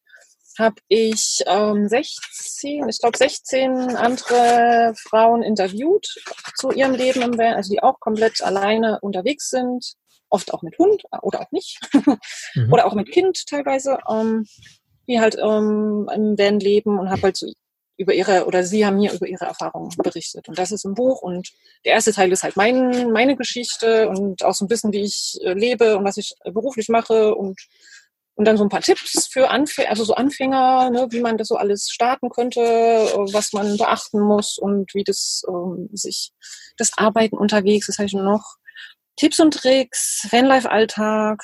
habe ich ähm, 16, ich glaube 16 andere Frauen interviewt zu ihrem Leben im Van, also die auch komplett alleine unterwegs sind, oft auch mit Hund oder auch nicht, mhm. oder auch mit Kind teilweise, ähm, die halt ähm, im Van leben und habe halt so über ihre, oder sie haben mir über ihre Erfahrungen berichtet. Und das ist im Buch. Und der erste Teil ist halt mein, meine Geschichte und auch so ein bisschen, wie ich äh, lebe und was ich beruflich mache und und dann so ein paar Tipps für Anfänger, also so Anfänger, ne, wie man das so alles starten könnte, was man beachten muss und wie das ähm, sich das Arbeiten unterwegs, das heißt nur noch Tipps und Tricks, Vanlife-Alltag,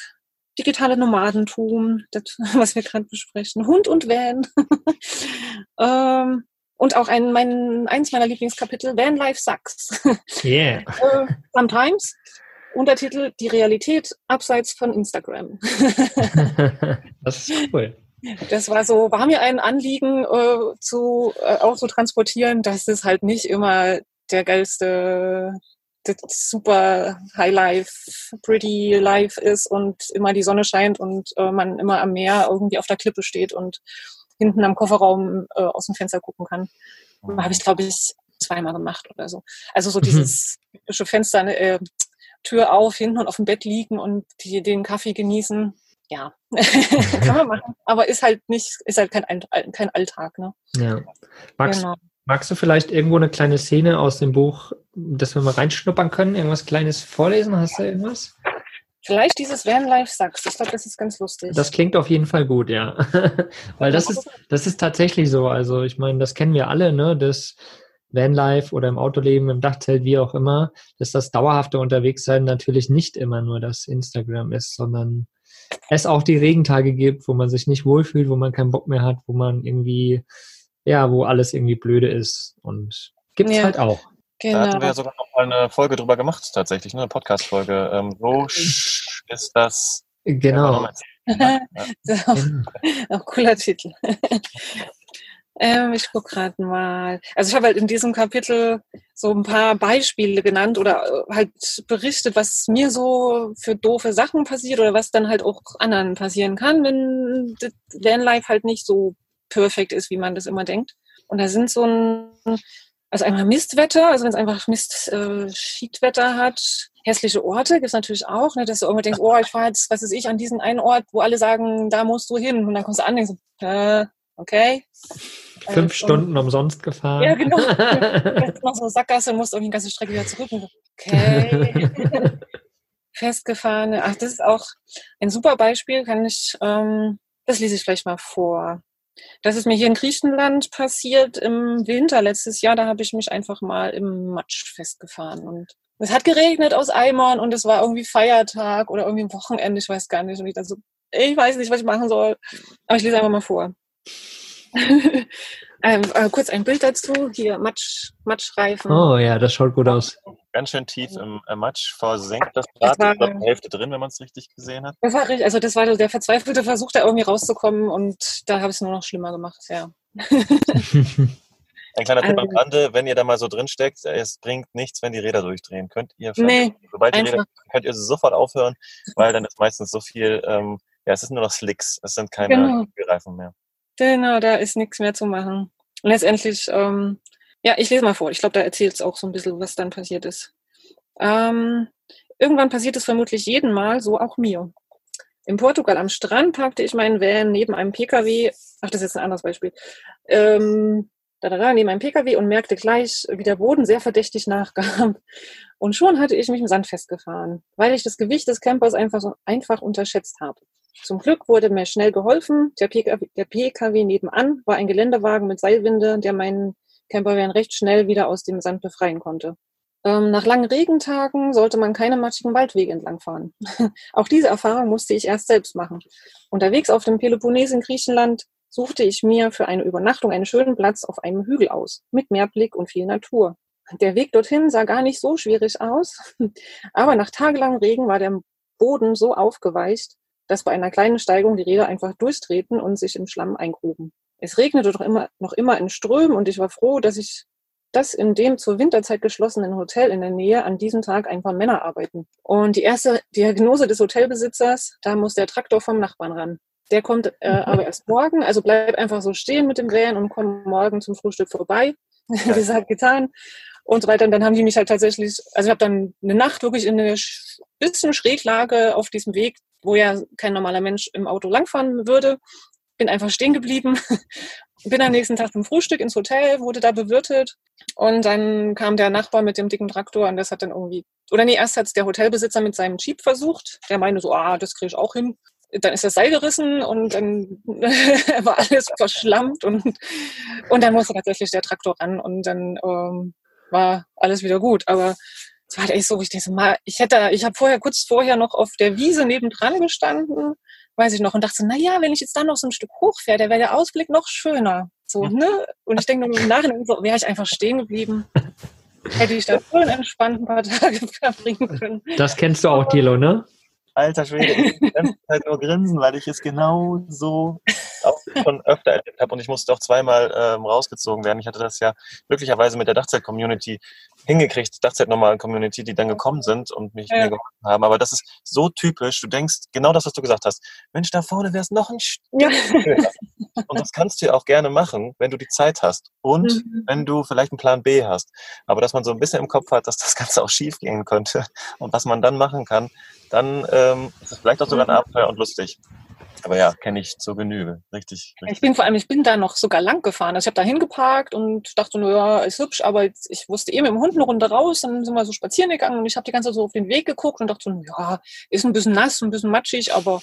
digitale Nomadentum, das, was wir gerade besprechen, Hund und Van. ähm, und auch ein, mein, eins meiner Lieblingskapitel, Vanlife Sucks. Yeah. äh, sometimes. Untertitel Die Realität abseits von Instagram. das ist cool. Das war so, war mir ein Anliegen, äh, zu, äh, auch zu transportieren, dass es halt nicht immer der geilste, super High Life, Pretty Life ist und immer die Sonne scheint und äh, man immer am Meer irgendwie auf der Klippe steht und hinten am Kofferraum äh, aus dem Fenster gucken kann. Mhm. Habe ich, glaube ich, zweimal gemacht oder so. Also so mhm. dieses typische Fenster, äh, Tür auf, hinten und auf dem Bett liegen und die, den Kaffee genießen. Ja, kann man machen. Aber ist halt nicht, ist halt kein, kein Alltag. Ne? Ja. Magst, genau. magst du vielleicht irgendwo eine kleine Szene aus dem Buch, dass wir mal reinschnuppern können? Irgendwas Kleines vorlesen? Hast du irgendwas? Vielleicht dieses Vanlife Sachs. Ich glaube, das ist ganz lustig. Das klingt auf jeden Fall gut, ja. Weil das ist, das ist tatsächlich so. Also ich meine, das kennen wir alle, ne? Das Vanlife oder im Autoleben, im Dachzelt, wie auch immer, dass das dauerhafte Unterwegssein natürlich nicht immer nur das Instagram ist, sondern es auch die Regentage gibt, wo man sich nicht wohlfühlt, wo man keinen Bock mehr hat, wo man irgendwie, ja, wo alles irgendwie blöde ist. Und gibt es ja. halt auch. Genau. Da hatten wir ja sogar noch mal eine Folge drüber gemacht, tatsächlich, ne? eine Podcast-Folge. Ähm, wo ist das? Genau. Ja, ja. auch, auch cooler Titel. Ähm, ich gucke gerade mal. Also ich habe halt in diesem Kapitel so ein paar Beispiele genannt oder äh, halt berichtet, was mir so für doofe Sachen passiert oder was dann halt auch anderen passieren kann, wenn das Vanlife halt nicht so perfekt ist, wie man das immer denkt. Und da sind so ein, also einmal Mistwetter, also wenn es einfach Mist, äh, Schiedwetter hat, hässliche Orte gibt es natürlich auch, ne, dass du irgendwie denkst, oh, ich fahre jetzt, was weiß ich, an diesen einen Ort, wo alle sagen, da musst du hin. Und dann kommst du an und denkst, äh, okay. Fünf Stunden umsonst gefahren. Ja, genau. Jetzt noch so Sackgasse und musst irgendwie die ganze Strecke wieder zurück. Okay. Festgefahrene. Ach, das ist auch ein super Beispiel. Kann ich, ähm, das lese ich vielleicht mal vor. Das ist mir hier in Griechenland passiert im Winter letztes Jahr. Da habe ich mich einfach mal im Matsch festgefahren und es hat geregnet aus Eimern und es war irgendwie Feiertag oder irgendwie ein Wochenende, ich weiß gar nicht. Und ich dann so, ich weiß nicht, was ich machen soll. Aber ich lese einfach mal vor. ähm, äh, kurz ein Bild dazu. Hier Matsch, Matschreifen. Oh ja, das schaut gut aus. Ganz schön tief im äh, Matsch versenkt das Rad. Das war, die Hälfte drin, wenn man es richtig gesehen hat. Das war richtig, also das war der verzweifelte Versuch, da irgendwie rauszukommen und da habe ich es nur noch schlimmer gemacht, ja. Ein kleiner Tipp am also Rande, wenn ihr da mal so drin steckt, es bringt nichts, wenn die Räder durchdrehen. Könnt ihr, nee, sobald die Räder, könnt ihr sie sofort aufhören, weil dann ist meistens so viel, ähm, ja, es ist nur noch Slicks, es sind keine genau. Reifen mehr. Genau, da ist nichts mehr zu machen. Und letztendlich, ähm, ja, ich lese mal vor. Ich glaube, da erzählt es auch so ein bisschen, was dann passiert ist. Ähm, irgendwann passiert es vermutlich jeden Mal, so auch mir. In Portugal am Strand parkte ich meinen Van neben einem PKW. Ach, das ist jetzt ein anderes Beispiel. Ähm, da, da, da, neben einem PKW und merkte gleich, wie der Boden sehr verdächtig nachgab. Und schon hatte ich mich im Sand festgefahren, weil ich das Gewicht des Campers einfach, einfach unterschätzt habe. Zum Glück wurde mir schnell geholfen. Der PKW, der PKW nebenan war ein Geländewagen mit Seilwinde, der meinen Campervan recht schnell wieder aus dem Sand befreien konnte. Ähm, nach langen Regentagen sollte man keine matschigen Waldwege entlangfahren. Auch diese Erfahrung musste ich erst selbst machen. Unterwegs auf dem Peloponnes in Griechenland suchte ich mir für eine Übernachtung einen schönen Platz auf einem Hügel aus, mit Meerblick und viel Natur. Der Weg dorthin sah gar nicht so schwierig aus, aber nach tagelangem Regen war der Boden so aufgeweicht, dass bei einer kleinen Steigung die Räder einfach durchtreten und sich im Schlamm eingruben. Es regnete doch immer, noch immer in Strömen und ich war froh, dass ich dass in dem zur Winterzeit geschlossenen Hotel in der Nähe an diesem Tag ein paar Männer arbeiten. Und die erste Diagnose des Hotelbesitzers, da muss der Traktor vom Nachbarn ran. Der kommt äh, aber erst morgen, also bleib einfach so stehen mit dem Van und komm morgen zum Frühstück vorbei. Ja. gesagt, getan. Und so weiter. Und dann haben die mich halt tatsächlich, also ich habe dann eine Nacht wirklich in eine bisschen Schräglage auf diesem Weg, wo ja kein normaler Mensch im Auto langfahren würde. Bin einfach stehen geblieben, bin am nächsten Tag zum Frühstück ins Hotel, wurde da bewirtet und dann kam der Nachbar mit dem dicken Traktor und das hat dann irgendwie, oder nee, erst hat der Hotelbesitzer mit seinem Jeep versucht. Der meinte so, ah, das kriege ich auch hin dann ist das Seil gerissen und dann war alles verschlammt und, und dann musste tatsächlich der Traktor ran und dann ähm, war alles wieder gut. Aber es war halt echt so, ich denke mal, ich hätte, ich habe vorher kurz vorher noch auf der Wiese nebendran gestanden, weiß ich noch, und dachte, na ja, wenn ich jetzt dann noch so ein Stück hochfähre, dann wäre der Ausblick noch schöner. So, ne? Und ich denke nur im Nachhinein, so, wäre ich einfach stehen geblieben. Hätte ich da voll entspannt ein paar Tage verbringen können. Das kennst du auch, Dilo, ne? alter Schwede, ich die ganze Zeit nur grinsen, weil ich es genau so auch schon öfter erlebt habe und ich musste auch zweimal ähm, rausgezogen werden. Ich hatte das ja glücklicherweise mit der Dachzeit-Community hingekriegt, Dachzeit-Normalen-Community, die dann gekommen sind und mich ja. mir geholfen haben. Aber das ist so typisch. Du denkst genau das, was du gesagt hast. Mensch, da vorne wäre es noch ein Stück ja. Und das kannst du ja auch gerne machen, wenn du die Zeit hast und mhm. wenn du vielleicht einen Plan B hast. Aber dass man so ein bisschen im Kopf hat, dass das Ganze auch schief gehen könnte und was man dann machen kann, dann ähm, ist es vielleicht auch sogar ein mhm. Abenteuer und lustig. Aber ja, kenne ich zur Genüge. Richtig, richtig. Ich bin vor allem, ich bin da noch sogar lang gefahren. Also ich habe da hingeparkt und dachte nur, ja, ist hübsch, aber ich wusste eh mit dem Hund eine Runde raus, dann sind wir so spazieren gegangen und ich habe die ganze Zeit so auf den Weg geguckt und dachte so, ja, ist ein bisschen nass, ein bisschen matschig, aber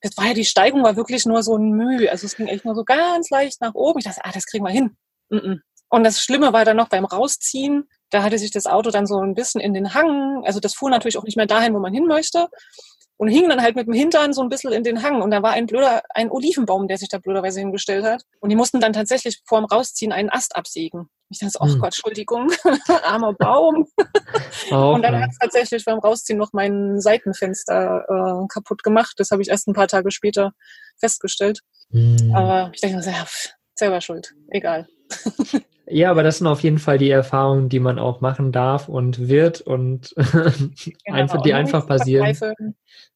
das war ja die Steigung war wirklich nur so ein Mühe. Also es ging echt nur so ganz leicht nach oben. Ich dachte, ah, das kriegen wir hin. Und das Schlimme war dann noch beim Rausziehen. Da hatte sich das Auto dann so ein bisschen in den Hang. Also das fuhr natürlich auch nicht mehr dahin, wo man hin möchte und hing dann halt mit dem Hintern so ein bisschen in den Hang. Und da war ein blöder, ein Olivenbaum, der sich da blöderweise hingestellt hat. Und die mussten dann tatsächlich vorm Rausziehen einen Ast absägen. Ich dachte, oh hm. Gott, Entschuldigung, armer Baum. Oh, und dann hat es tatsächlich beim Rausziehen noch mein Seitenfenster äh, kaputt gemacht. Das habe ich erst ein paar Tage später festgestellt. Hm. Aber ich denke, ja, selber schuld, egal. Ja, aber das sind auf jeden Fall die Erfahrungen, die man auch machen darf und wird und genau, einfach, die einfach passieren.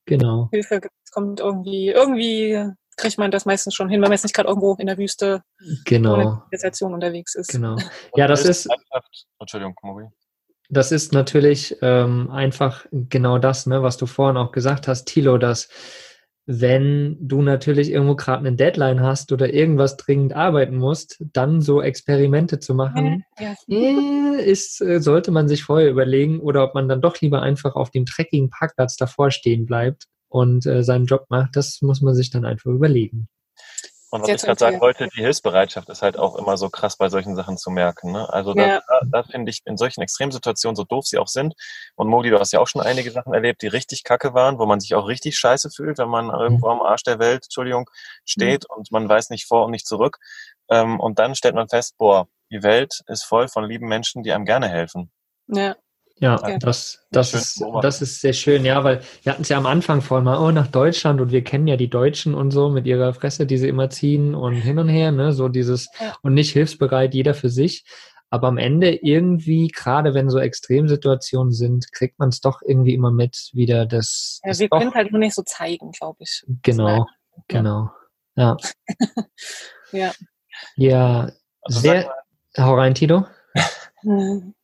Genau. Hilfe kommt irgendwie, irgendwie kriegt man das meistens schon hin, wenn man jetzt nicht gerade irgendwo in der Wüste genau. Situation unterwegs ist. Genau. Ja, das ist. Entschuldigung, Mori. Das ist natürlich ähm, einfach genau das, ne, was du vorhin auch gesagt hast, Tilo, dass wenn du natürlich irgendwo gerade eine Deadline hast oder irgendwas dringend arbeiten musst, dann so Experimente zu machen, ja, ja. ist, äh, sollte man sich vorher überlegen oder ob man dann doch lieber einfach auf dem dreckigen Parkplatz davor stehen bleibt und äh, seinen Job macht. Das muss man sich dann einfach überlegen. Und was ich gerade sagen wollte, die Hilfsbereitschaft ist halt auch immer so krass bei solchen Sachen zu merken. Ne? Also da, ja. da, da finde ich in solchen Extremsituationen, so doof sie auch sind, und Modi, du hast ja auch schon einige Sachen erlebt, die richtig kacke waren, wo man sich auch richtig scheiße fühlt, wenn man irgendwo am Arsch der Welt, Entschuldigung, steht mhm. und man weiß nicht vor und nicht zurück. Ähm, und dann stellt man fest, boah, die Welt ist voll von lieben Menschen, die einem gerne helfen. Ja. Ja, das, das, ist, das ist sehr schön, ja, weil wir hatten es ja am Anfang vorhin mal, oh, nach Deutschland und wir kennen ja die Deutschen und so mit ihrer Fresse, die sie immer ziehen und hin und her, ne, so dieses ja. und nicht hilfsbereit, jeder für sich. Aber am Ende irgendwie, gerade wenn so Extremsituationen sind, kriegt man es doch irgendwie immer mit, wieder das. Ja, das wir können es halt nur nicht so zeigen, glaube ich. Genau, genau. Ja. ja. Ja, also sehr. Hau rein, Tito.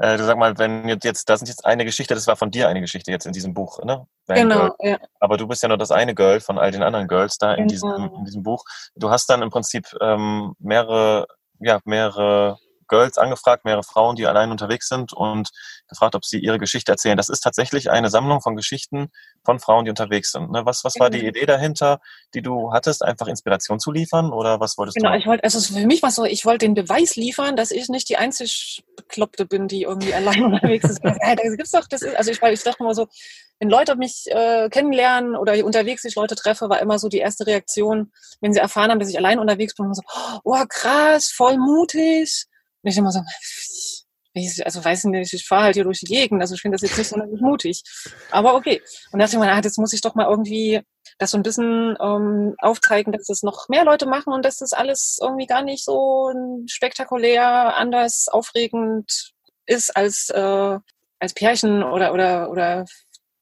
Äh, du sag mal, wenn jetzt, das ist jetzt eine Geschichte, das war von dir eine Geschichte jetzt in diesem Buch, ne? Van genau, ja. Aber du bist ja nur das eine Girl von all den anderen Girls da in, genau. diesem, in diesem Buch. Du hast dann im Prinzip ähm, mehrere, ja, mehrere Girls angefragt, mehrere Frauen, die allein unterwegs sind und gefragt, ob sie ihre Geschichte erzählen. Das ist tatsächlich eine Sammlung von Geschichten von Frauen, die unterwegs sind. Ne? Was, was war die genau. Idee dahinter, die du hattest, einfach Inspiration zu liefern oder was wolltest genau, du? Genau, ich wollte, also für mich war so, ich wollte den Beweis liefern, dass ich nicht die einzig Bekloppte bin, die irgendwie allein unterwegs ist. ja, da gibt's doch, das ist, also ich, ich dachte immer so, wenn Leute mich äh, kennenlernen oder unterwegs ich Leute treffe, war immer so die erste Reaktion, wenn sie erfahren haben, dass ich allein unterwegs bin, so, oh krass, voll mutig. Und ich immer so, also weiß ich nicht, ich fahre halt hier durch die Gegend, also ich finde das jetzt nicht so mutig. Aber okay. Und da dachte ich mir, ah, jetzt muss ich doch mal irgendwie das so ein bisschen ähm, aufzeigen, dass das noch mehr Leute machen und dass das alles irgendwie gar nicht so spektakulär, anders, aufregend ist, als, äh, als Pärchen oder, oder, oder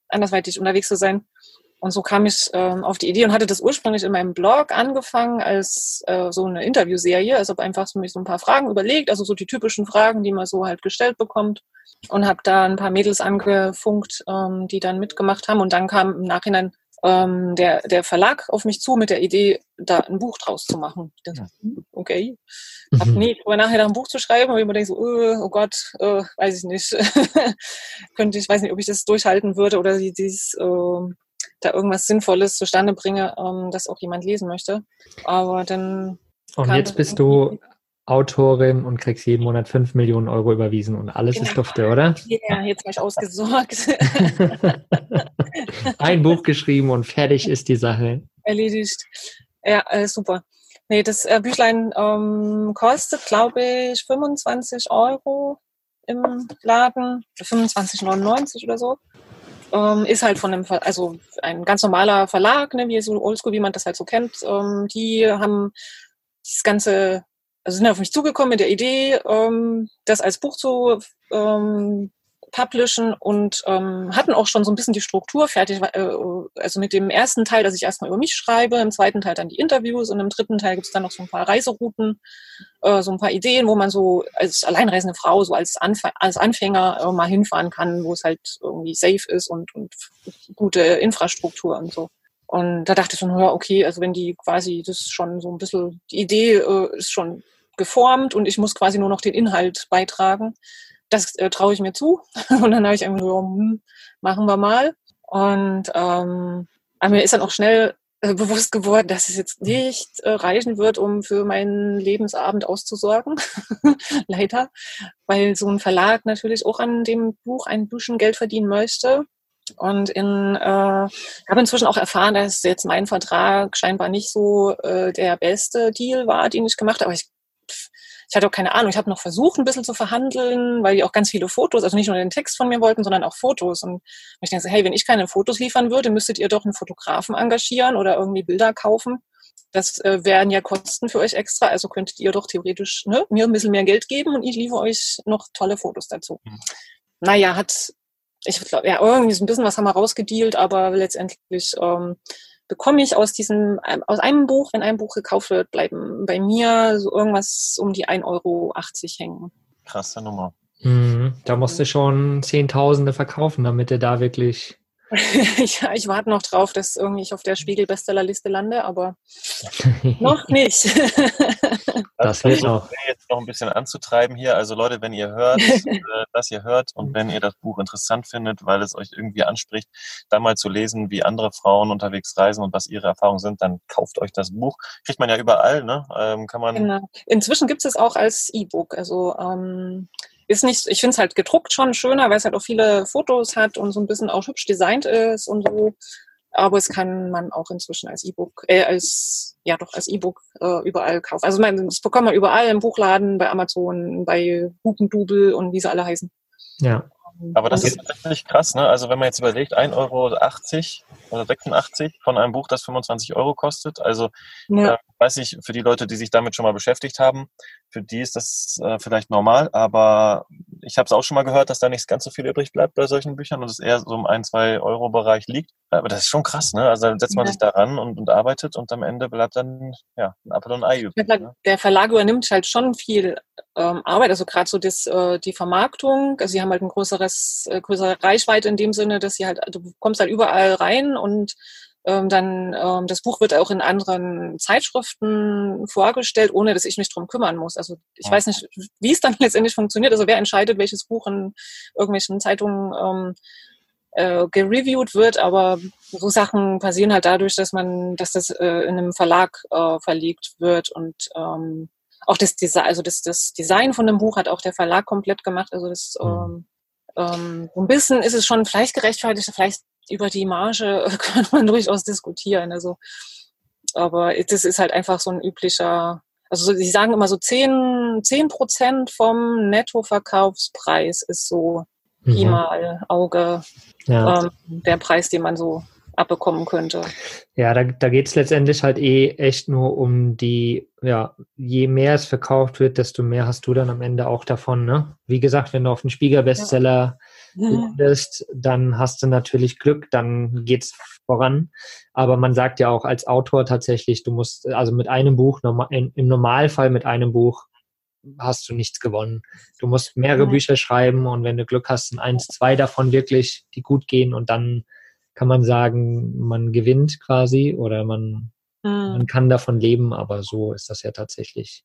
andersweitig unterwegs zu sein. Und so kam ich ähm, auf die Idee und hatte das ursprünglich in meinem Blog angefangen als äh, so eine Interviewserie. Also habe einfach so, mich so ein paar Fragen überlegt, also so die typischen Fragen, die man so halt gestellt bekommt. Und habe da ein paar Mädels angefunkt, ähm, die dann mitgemacht haben. Und dann kam im Nachhinein ähm, der, der Verlag auf mich zu mit der Idee, da ein Buch draus zu machen. Dachte, hm, okay. Mhm. Hab nie drüber nachher ein Buch zu schreiben, aber ich mir denke so, oh, oh Gott, äh, weiß ich nicht. Könnte ich, weiß nicht, ob ich das durchhalten würde oder dieses, äh, da irgendwas Sinnvolles zustande bringe, ähm, das auch jemand lesen möchte. Aber dann. Und jetzt bist du Autorin und kriegst jeden Monat 5 Millionen Euro überwiesen und alles genau. ist Dufte, oder? Ja, jetzt habe ich ausgesorgt. Ein Buch geschrieben und fertig ist die Sache. Erledigt. Ja, äh, super. Nee, das äh, Büchlein ähm, kostet, glaube ich, 25 Euro im Laden. 25,99 oder so. Ähm, ist halt von einem, also ein ganz normaler Verlag, ne, wie so Oldschool, wie man das halt so kennt. Ähm, die haben das ganze also sind auf mich zugekommen mit der Idee, ähm, das als Buch zu ähm, publishen und ähm, hatten auch schon so ein bisschen die Struktur fertig. Äh, also mit dem ersten Teil, dass ich erstmal über mich schreibe, im zweiten Teil dann die Interviews und im dritten Teil gibt es dann noch so ein paar Reiserouten, äh, so ein paar Ideen, wo man so als alleinreisende Frau, so als, Anf als Anfänger äh, mal hinfahren kann, wo es halt irgendwie safe ist und, und gute Infrastruktur und so. Und da dachte ich so, ja, okay, also wenn die quasi das schon so ein bisschen, die Idee äh, ist schon geformt und ich muss quasi nur noch den Inhalt beitragen. Das äh, traue ich mir zu. Und dann habe ich einfach so, hm, machen wir mal. Und ähm, aber mir ist dann auch schnell äh, bewusst geworden, dass es jetzt nicht äh, reichen wird, um für meinen Lebensabend auszusorgen. Leider. Weil so ein Verlag natürlich auch an dem Buch ein bisschen Geld verdienen möchte. Und in, äh, habe inzwischen auch erfahren, dass jetzt mein Vertrag scheinbar nicht so äh, der beste Deal war, den ich gemacht habe. Aber ich ich hatte auch keine Ahnung. Ich habe noch versucht, ein bisschen zu verhandeln, weil die auch ganz viele Fotos, also nicht nur den Text von mir wollten, sondern auch Fotos. Und ich denke so, hey, wenn ich keine Fotos liefern würde, müsstet ihr doch einen Fotografen engagieren oder irgendwie Bilder kaufen. Das äh, wären ja Kosten für euch extra, also könntet ihr doch theoretisch ne, mir ein bisschen mehr Geld geben und ich liefere euch noch tolle Fotos dazu. Mhm. Naja, hat, ich glaube, ja, irgendwie so ein bisschen was haben wir rausgedealt, aber letztendlich ähm, bekomme ich aus diesem, ähm, aus einem Buch, wenn ein Buch gekauft wird, bleiben bei mir so irgendwas um die 1,80 Euro hängen. Krasse Nummer. Mhm, da musst du schon Zehntausende verkaufen, damit du da wirklich ja, ich warte noch drauf, dass irgendwie ich auf der Spiegel-Bestsellerliste lande, aber noch nicht. das wird noch. Noch ein bisschen anzutreiben hier. Also Leute, wenn ihr hört, äh, was ihr hört und wenn ihr das Buch interessant findet, weil es euch irgendwie anspricht, da mal zu lesen, wie andere Frauen unterwegs reisen und was ihre Erfahrungen sind, dann kauft euch das Buch. Kriegt man ja überall, ne? Ähm, kann man. Genau. Inzwischen gibt es es auch als E-Book. Also ähm, ist nicht, ich finde es halt gedruckt schon schöner, weil es halt auch viele Fotos hat und so ein bisschen auch hübsch designt ist und so. Aber es kann man auch inzwischen als E-Book, äh, als, ja doch, als E-Book äh, überall kaufen. Also man, das bekommt man überall im Buchladen, bei Amazon, bei Hugendubel und wie sie alle heißen. Ja. Aber das ist tatsächlich krass, ne? Also wenn man jetzt überlegt, 1,80 Euro oder 86 von einem Buch, das 25 Euro kostet. Also ja. äh, weiß ich, für die Leute, die sich damit schon mal beschäftigt haben, für die ist das äh, vielleicht normal, aber ich habe es auch schon mal gehört, dass da nicht ganz so viel übrig bleibt bei solchen Büchern und es eher so im 1, 2 Euro Bereich liegt. Aber das ist schon krass, ne? Also dann setzt man ja. sich daran und, und arbeitet und am Ende bleibt dann ja, ein Apfel und ein Ei übrig. Ne? Der Verlag übernimmt halt schon viel ähm, Arbeit, also gerade so das, äh, die Vermarktung. Also sie haben halt ein größeres, äh, größere Reichweite in dem Sinne, dass sie halt, du kommst halt überall rein und ähm, dann ähm, das Buch wird auch in anderen Zeitschriften vorgestellt, ohne dass ich mich drum kümmern muss. Also ich ja. weiß nicht, wie es dann letztendlich funktioniert. Also wer entscheidet, welches Buch in irgendwelchen Zeitungen ähm, äh, gereviewt wird, aber so Sachen passieren halt dadurch, dass man, dass das äh, in einem Verlag äh, verlegt wird und ähm, auch das Design, also das, das Design von dem Buch hat auch der Verlag komplett gemacht. Also das mhm. ähm, ähm, ein bisschen ist es schon vielleicht gerechtfertigt, vielleicht über die Marge kann man durchaus diskutieren. Also, aber das ist halt einfach so ein üblicher also sie sagen immer so 10, 10 Prozent vom Nettoverkaufspreis ist so Pi Mhm. mal Auge Ja. ähm, der Preis, den man so abbekommen könnte. Ja, da, da geht es letztendlich halt eh echt nur um die, ja, je mehr es verkauft wird, desto mehr hast du dann am Ende auch davon, ne? Wie gesagt, wenn du auf den Spiegel-Bestseller landest, dann hast du natürlich Glück, dann geht's voran. Aber man sagt ja auch als Autor tatsächlich, du musst, also mit einem Buch, im Normalfall mit einem Buch hast du nichts gewonnen. Du musst mehrere Mhm. Bücher schreiben und wenn du Glück hast, sind eins, zwei davon wirklich, die gut gehen und dann kann man sagen, man gewinnt quasi oder man, Hm. man kann davon leben, aber so ist das ja tatsächlich.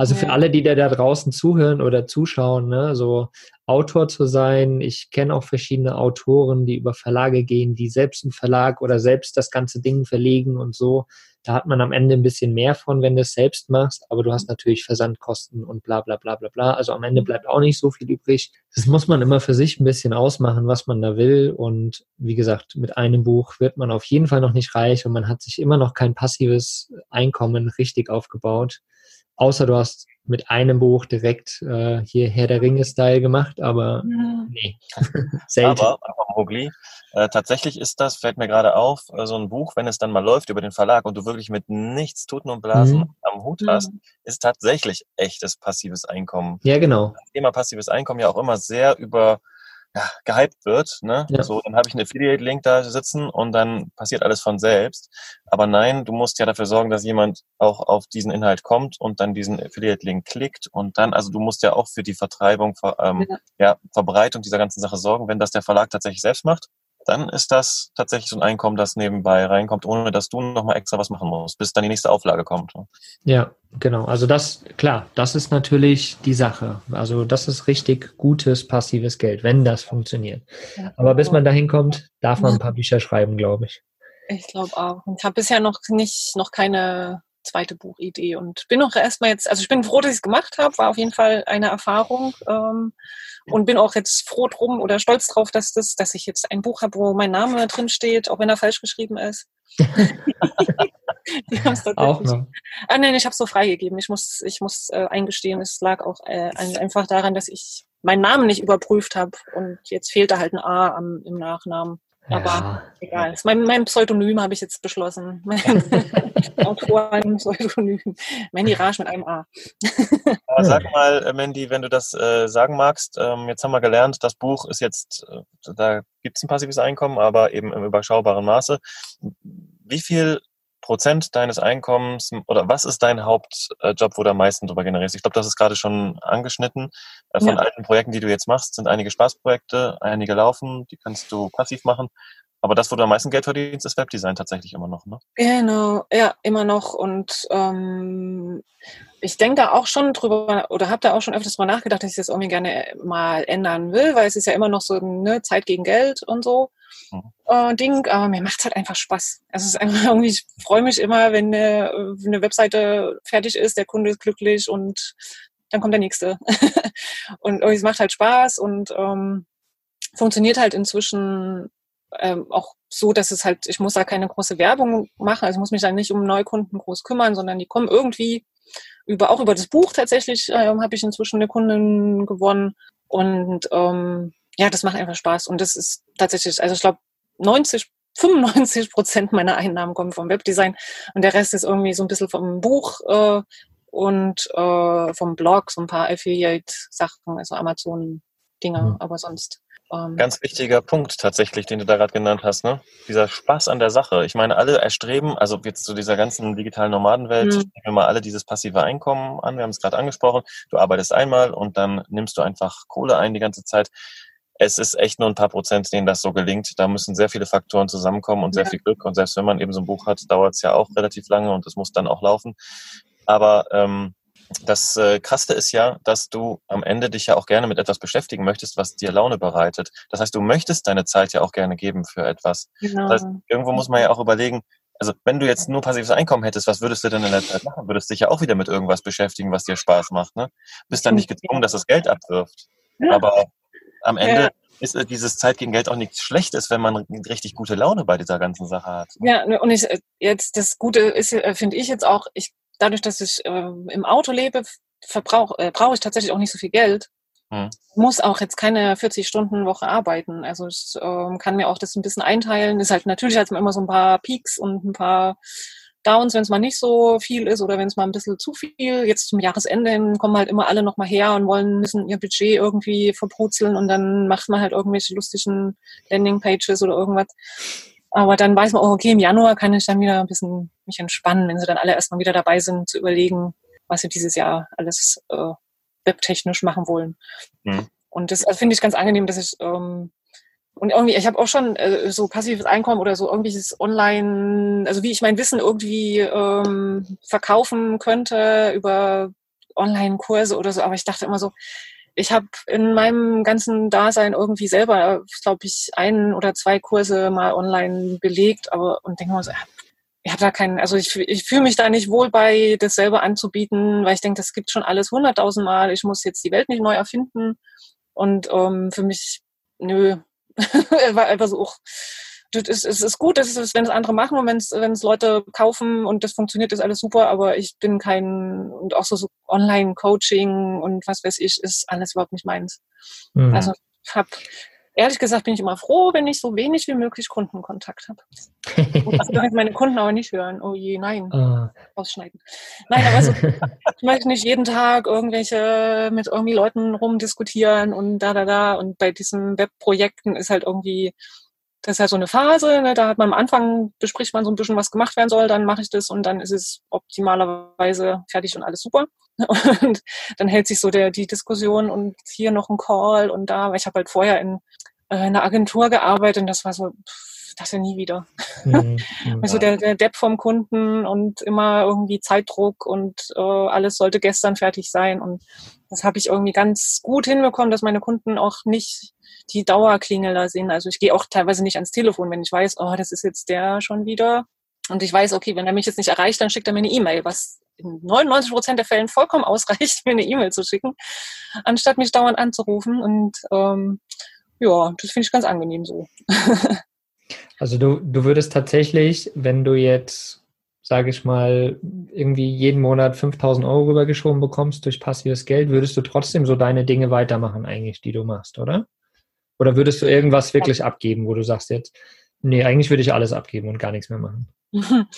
Also für alle, die da, da draußen zuhören oder zuschauen, ne, so Autor zu sein, ich kenne auch verschiedene Autoren, die über Verlage gehen, die selbst einen Verlag oder selbst das ganze Ding verlegen und so. Da hat man am Ende ein bisschen mehr von, wenn du es selbst machst, aber du hast natürlich Versandkosten und bla bla bla bla bla. Also am Ende bleibt auch nicht so viel übrig. Das muss man immer für sich ein bisschen ausmachen, was man da will. Und wie gesagt, mit einem Buch wird man auf jeden Fall noch nicht reich und man hat sich immer noch kein passives Einkommen richtig aufgebaut. Außer du hast mit einem Buch direkt äh, hier Herr der Ringe-Style gemacht, aber Hm. nee, selten. Aber, aber Mogli, äh, tatsächlich ist das, fällt mir gerade auf, äh, so ein Buch, wenn es dann mal läuft über den Verlag und du wirklich mit nichts Tuten und Blasen Mhm. am Hut Mhm. hast, ist tatsächlich echtes passives Einkommen. ja, genau. Das Thema passives Einkommen ja auch immer sehr über ja, gehypt wird. Ne? Ja. So, dann habe ich einen Affiliate-Link da sitzen und dann passiert alles von selbst. Aber nein, du musst ja dafür sorgen, dass jemand auch auf diesen Inhalt kommt und dann diesen Affiliate-Link klickt und dann, also du musst ja auch für die Vertreibung, Ver, ähm, Ja. ja, Verbreitung dieser ganzen Sache sorgen. Wenn das der Verlag tatsächlich selbst macht, dann ist das tatsächlich so ein Einkommen, das nebenbei reinkommt, ohne dass du nochmal extra was machen musst, bis dann die nächste Auflage kommt. ne? Ja, genau. Also das, klar, das ist natürlich die Sache. Also das ist richtig gutes passives Geld, wenn das funktioniert. Aber bis man dahin kommt, darf man ein paar Bücher schreiben, glaube ich. Ich glaube auch. Ich habe bisher noch nicht, noch keine zweite Buchidee und bin auch erstmal jetzt, also ich bin froh, dass ich es gemacht habe, war auf jeden Fall eine Erfahrung ähm, und bin auch jetzt froh drum oder stolz drauf, dass das, dass ich jetzt ein Buch habe, wo mein Name drin steht, auch wenn er falsch geschrieben ist. Die haben's tatsächlich- Auch noch. Ah, nein, ich habe es so freigegeben. Ich muss, ich muss äh, eingestehen, es lag auch äh, ein- einfach daran, dass ich meinen Namen nicht überprüft habe und jetzt fehlt da halt ein A am, im Nachnamen. Aber Ja. egal. Mein, mein Pseudonym habe ich jetzt beschlossen. Mein Autoren-Pseudonym. Mandy Raj mit einem A. Aber sag mal, äh, Mandy, wenn du das äh, sagen magst, ähm, jetzt haben wir gelernt, das Buch ist jetzt, äh, da gibt es ein passives Einkommen, aber eben im überschaubaren Maße. Wie viel Prozent deines Einkommens oder was ist dein Hauptjob, wo du am meisten drüber generierst? Ich glaube, das ist gerade schon angeschnitten. Äh, von Ja. allen Projekten, die du jetzt machst, sind einige Spaßprojekte, einige laufen, die kannst du passiv machen. Aber das, wo du am meisten Geld verdienst, ist Webdesign tatsächlich immer noch, ne? Genau, ja, immer noch. Und ähm, ich denke da auch schon drüber oder habe da auch schon öfters mal nachgedacht, dass ich das irgendwie gerne mal ändern will, weil es ist ja immer noch so eine Zeit gegen Geld und so Mhm. äh, Ding. Aber mir macht halt einfach Spaß. Also es ist einfach irgendwie, ich freue mich immer, wenn eine, wenn eine Webseite fertig ist, der Kunde ist glücklich und dann kommt der nächste. und irgendwie es macht halt Spaß und ähm, funktioniert halt inzwischen ähm, auch so, dass es halt, ich muss da keine große Werbung machen, also ich muss mich da nicht um Neukunden groß kümmern, sondern die kommen irgendwie über, auch über das Buch tatsächlich, ähm, habe ich inzwischen eine Kundin gewonnen und ähm, ja, das macht einfach Spaß und das ist tatsächlich, also ich glaube 90 95 Prozent meiner Einnahmen kommen vom Webdesign und der Rest ist irgendwie so ein bisschen vom Buch äh, und äh, vom Blog, so ein paar Affiliate-Sachen, also Amazon-Dinger, Mhm. aber sonst. Ähm, Ganz wichtiger Punkt tatsächlich, den du da gerade genannt hast, ne? Dieser Spaß an der Sache. Ich meine, alle erstreben, also jetzt zu dieser ganzen digitalen Nomadenwelt, Mhm. streben wir mal alle dieses passive Einkommen an. Wir haben es gerade angesprochen. Du arbeitest einmal und dann nimmst du einfach Kohle ein die ganze Zeit. Es ist echt nur ein paar Prozent, denen das so gelingt. Da müssen sehr viele Faktoren zusammenkommen und sehr Ja. viel Glück. Und selbst wenn man eben so ein Buch hat, dauert es ja auch relativ lange und es muss dann auch laufen. Aber ähm, das äh, Krasse ist ja, dass du am Ende dich ja auch gerne mit etwas beschäftigen möchtest, was dir Laune bereitet. Das heißt, du möchtest deine Zeit ja auch gerne geben für etwas. genau. Das heißt, irgendwo muss man ja auch überlegen, also wenn du jetzt nur passives Einkommen hättest, was würdest du denn in der Zeit machen? Würdest dich ja auch wieder mit irgendwas beschäftigen, was dir Spaß macht, ne? Bist dann nicht gezwungen, dass das Geld abwirft. Ja. Aber am Ende Ja. ist äh, dieses Zeit gegen Geld auch nichts Schlechtes, wenn man richtig gute Laune bei dieser ganzen Sache hat. Ja, ne, und ich, äh, jetzt das Gute ist, äh, finde ich jetzt auch, ich dadurch, dass ich äh, im Auto lebe, verbrauch, äh, brauche ich tatsächlich auch nicht so viel Geld. Hm. Muss auch jetzt keine 40-Stunden-Woche arbeiten. Also ich ähm, kann mir auch das ein bisschen einteilen. Ist halt natürlich hat man immer so ein paar Peaks und ein paar Downs, wenn es mal nicht so viel ist oder wenn es mal ein bisschen zu viel. Jetzt zum Jahresende kommen halt immer alle nochmal her und wollen, müssen ihr Budget irgendwie verbrutzeln und dann macht man halt irgendwelche lustigen Landingpages oder irgendwas. Aber dann weiß man, oh, okay, im Januar kann ich dann wieder ein bisschen mich entspannen, wenn sie dann alle erstmal wieder dabei sind, zu überlegen, was sie dieses Jahr alles äh, webtechnisch machen wollen. Mhm. Und das also finde ich ganz angenehm, dass ich ähm, und irgendwie, ich habe auch schon äh, so passives Einkommen oder so irgendwelches Online, also wie ich mein Wissen irgendwie ähm, verkaufen könnte über Online-Kurse oder so. Aber ich dachte immer so, ich habe in meinem ganzen Dasein irgendwie selber, glaube ich, ein oder zwei Kurse mal online belegt, aber und denke mal so, ich habe da keinen, also ich, ich fühle mich da nicht wohl bei, das selber anzubieten, weil ich denke, das gibt schon alles hunderttausend Mal. Ich muss jetzt die Welt nicht neu erfinden. Und ähm, für mich, nö, war einfach so, oh, das ist, es ist gut, das ist, wenn es andere machen und wenn es wenn es Leute kaufen und das funktioniert, ist alles super, aber ich bin kein, und auch so, so Online-Coaching und was weiß ich, ist alles überhaupt nicht meins. Mhm. Also ich habe ehrlich gesagt bin ich immer froh, wenn ich so wenig wie möglich Kundenkontakt habe. Das möchten meine Kunden aber nicht hören. Oh je, nein. Uh. Ausschneiden. Nein, aber so, ich möchte nicht jeden Tag irgendwelche mit irgendwie Leuten rumdiskutieren und da, da, da. Und bei diesen Webprojekten ist halt irgendwie, das ist halt so eine Phase, ne? da hat man am Anfang, bespricht man so ein bisschen, was gemacht werden soll, dann mache ich das und dann ist es optimalerweise fertig und alles super. Und dann hält sich so der, die Diskussion und hier noch ein Call und da, weil ich habe halt vorher in äh, einer Agentur gearbeitet und das war so, das ja nie wieder. Mhm, also der, der Depp vom Kunden und immer irgendwie Zeitdruck und äh, alles sollte gestern fertig sein und das habe ich irgendwie ganz gut hinbekommen, dass meine Kunden auch nicht die Dauerklingeler sind. Also ich gehe auch teilweise nicht ans Telefon, wenn ich weiß, oh, das ist jetzt der schon wieder. Und ich weiß, okay, wenn er mich jetzt nicht erreicht, dann schickt er mir eine E-Mail, was in 99 Prozent der Fällen vollkommen ausreicht, mir eine E-Mail zu schicken, anstatt mich dauernd anzurufen. Und ähm, ja, das finde ich ganz angenehm so. also du, du würdest tatsächlich, wenn du jetzt, sage ich mal, irgendwie jeden Monat 5000 Euro rübergeschoben bekommst durch passives Geld, würdest du trotzdem so deine Dinge weitermachen eigentlich, die du machst, oder? Oder würdest du irgendwas wirklich abgeben, wo du sagst jetzt, nee, eigentlich würde ich alles abgeben und gar nichts mehr machen?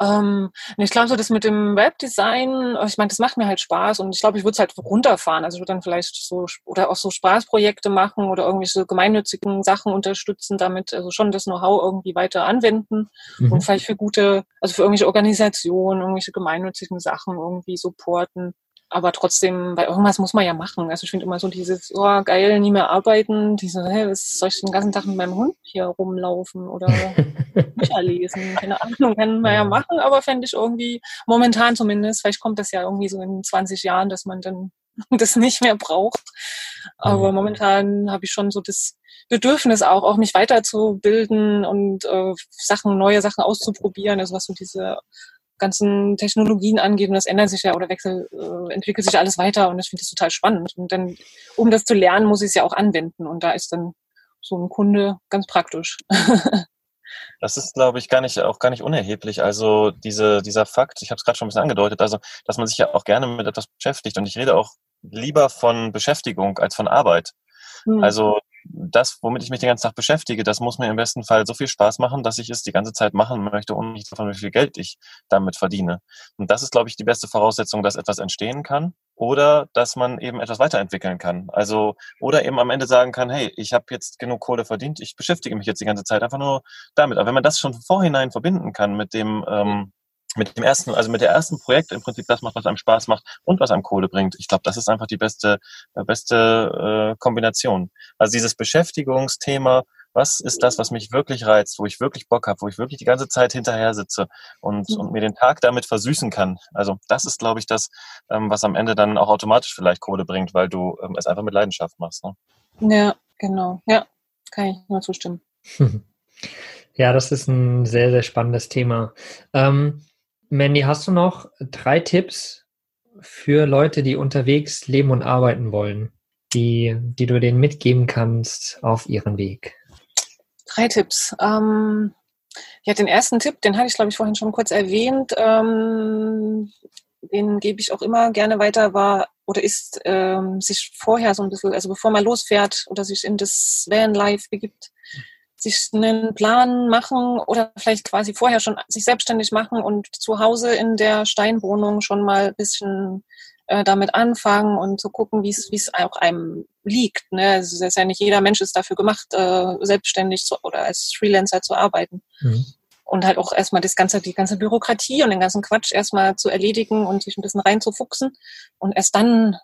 ähm, ich glaube, so das mit dem Webdesign, ich meine, das macht mir halt Spaß und ich glaube, ich würde es halt runterfahren. Also ich würde dann vielleicht so oder auch so Spaßprojekte machen oder irgendwelche gemeinnützigen Sachen unterstützen, damit also schon das Know-how irgendwie weiter anwenden mhm. und vielleicht für gute, also für irgendwelche Organisationen, irgendwelche gemeinnützigen Sachen irgendwie supporten aber trotzdem, bei irgendwas muss man ja machen. Also ich finde immer so dieses, oh geil, nie mehr arbeiten, diese, hey, was soll ich den ganzen Tag mit meinem Hund hier rumlaufen oder Bücher lesen? Keine Ahnung, kann man ja machen, aber fände ich irgendwie, momentan zumindest, vielleicht kommt das ja irgendwie so in 20 Jahren, dass man dann das nicht mehr braucht. Aber momentan habe ich schon so das Bedürfnis auch, auch mich weiterzubilden und äh, Sachen, neue Sachen auszuprobieren, also was so diese ganzen Technologien angeht und das ändert sich ja oder wechselt, äh, entwickelt sich alles weiter und ich finde das total spannend. Und dann, um das zu lernen, muss ich es ja auch anwenden und da ist dann so ein Kunde ganz praktisch. Das ist, glaube ich, gar nicht, auch gar nicht unerheblich. Also diese, dieser Fakt, ich habe es gerade schon ein bisschen angedeutet, also dass man sich ja auch gerne mit etwas beschäftigt. Und ich rede auch lieber von Beschäftigung als von Arbeit. Hm. Also das, womit ich mich den ganzen Tag beschäftige, das muss mir im besten Fall so viel Spaß machen, dass ich es die ganze Zeit machen möchte, unabhängig davon, wie viel Geld ich damit verdiene. Und das ist, glaube ich, die beste Voraussetzung, dass etwas entstehen kann oder dass man eben etwas weiterentwickeln kann. Also oder eben am Ende sagen kann, hey, ich habe jetzt genug Kohle verdient, ich beschäftige mich jetzt die ganze Zeit einfach nur damit. Aber wenn man das schon vorhinein verbinden kann mit dem ähm, mit dem ersten, also mit der ersten Projekt im Prinzip das macht, was einem Spaß macht und was einem Kohle bringt. Ich glaube, das ist einfach die beste, äh, beste äh, Kombination. Also dieses Beschäftigungsthema, was ist das, was mich wirklich reizt, wo ich wirklich Bock habe, wo ich wirklich die ganze Zeit hinterher sitze und, mhm. und mir den Tag damit versüßen kann. Also das ist, glaube ich, das, ähm, was am Ende dann auch automatisch vielleicht Kohle bringt, weil du ähm, es einfach mit Leidenschaft machst. Ne? Ja, genau. Ja, kann ich nur zustimmen. Ja, das ist ein sehr, sehr spannendes Thema. Ähm, Mandy, hast du noch drei Tipps für Leute, die unterwegs leben und arbeiten wollen, die, die du denen mitgeben kannst auf ihren Weg? Drei Tipps. Ähm, Ja, den ersten Tipp, den hatte ich, glaube ich, vorhin schon kurz erwähnt. Ähm, den gebe ich auch immer gerne weiter, war oder ist, ähm, sich vorher so ein bisschen, also bevor man losfährt oder sich in das Van Life begibt, sich einen Plan machen oder vielleicht quasi vorher schon sich selbstständig machen und zu Hause in der Steinwohnung schon mal ein bisschen äh, damit anfangen und zu gucken, wie es auch einem liegt. Ne? Also es ist ja nicht jeder Mensch ist dafür gemacht, äh, selbstständig zu, oder als Freelancer zu arbeiten. Mhm. Und halt auch erstmal das ganze, die ganze Bürokratie und den ganzen Quatsch erstmal zu erledigen und sich ein bisschen reinzufuchsen und erst dann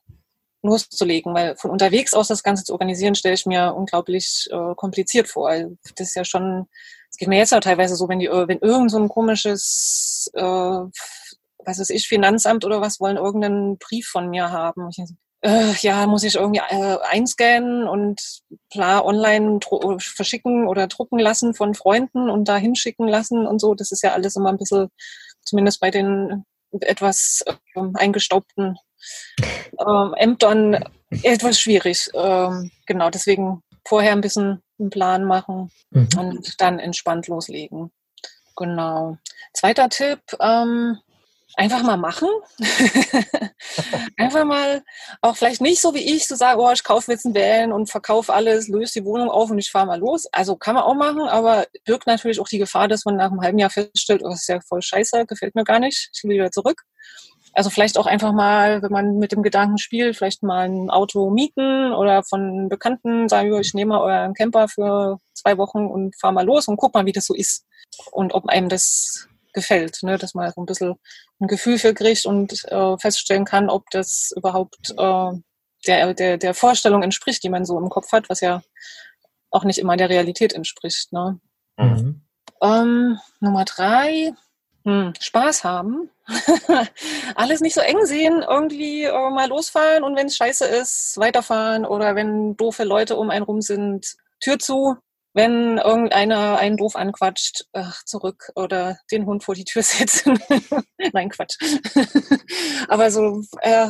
loszulegen, weil von unterwegs aus das Ganze zu organisieren, stelle ich mir unglaublich äh, kompliziert vor. Also das ist ja schon, es geht mir jetzt auch teilweise so, wenn die, wenn irgend so ein komisches, äh, was weiß ich, Finanzamt oder was wollen irgendeinen Brief von mir haben. Ich, äh, ja, muss ich irgendwie äh, einscannen und klar online verschicken oder drucken lassen von Freunden und da hinschicken lassen und so. Das ist ja alles immer ein bisschen, zumindest bei den etwas äh, eingestaubten ähm, Ämtern etwas schwierig. Ähm, genau, deswegen vorher ein bisschen einen Plan machen mhm. und dann entspannt loslegen. Genau. Zweiter Tipp, ähm, einfach mal machen. einfach mal, auch vielleicht nicht so wie ich, zu sagen, oh, ich kaufe jetzt einen Van und verkaufe alles, löse die Wohnung auf und ich fahre mal los. Also kann man auch machen, aber birgt natürlich auch die Gefahr, dass man nach einem halben Jahr feststellt, oh, das ist ja voll scheiße, gefällt mir gar nicht, ich will wieder zurück. Also vielleicht auch einfach mal, wenn man mit dem Gedanken spielt, vielleicht mal ein Auto mieten oder von Bekannten sagen, ich nehme mal euren Camper für zwei Wochen und fahre mal los und guck mal, wie das so ist. Und ob einem das gefällt, ne? dass man so ein bisschen ein Gefühl für kriegt und äh, feststellen kann, ob das überhaupt äh, der, der, der Vorstellung entspricht, die man so im Kopf hat, was ja auch nicht immer der Realität entspricht. Ne? Mhm. Ähm, Nummer drei, hm, Spaß haben. Alles nicht so eng sehen, irgendwie äh, mal losfahren und wenn es scheiße ist, weiterfahren oder wenn doofe Leute um einen rum sind, Tür zu. Wenn irgendeiner einen doof anquatscht, ach, zurück oder den Hund vor die Tür setzen. Nein, Quatsch. Aber so äh,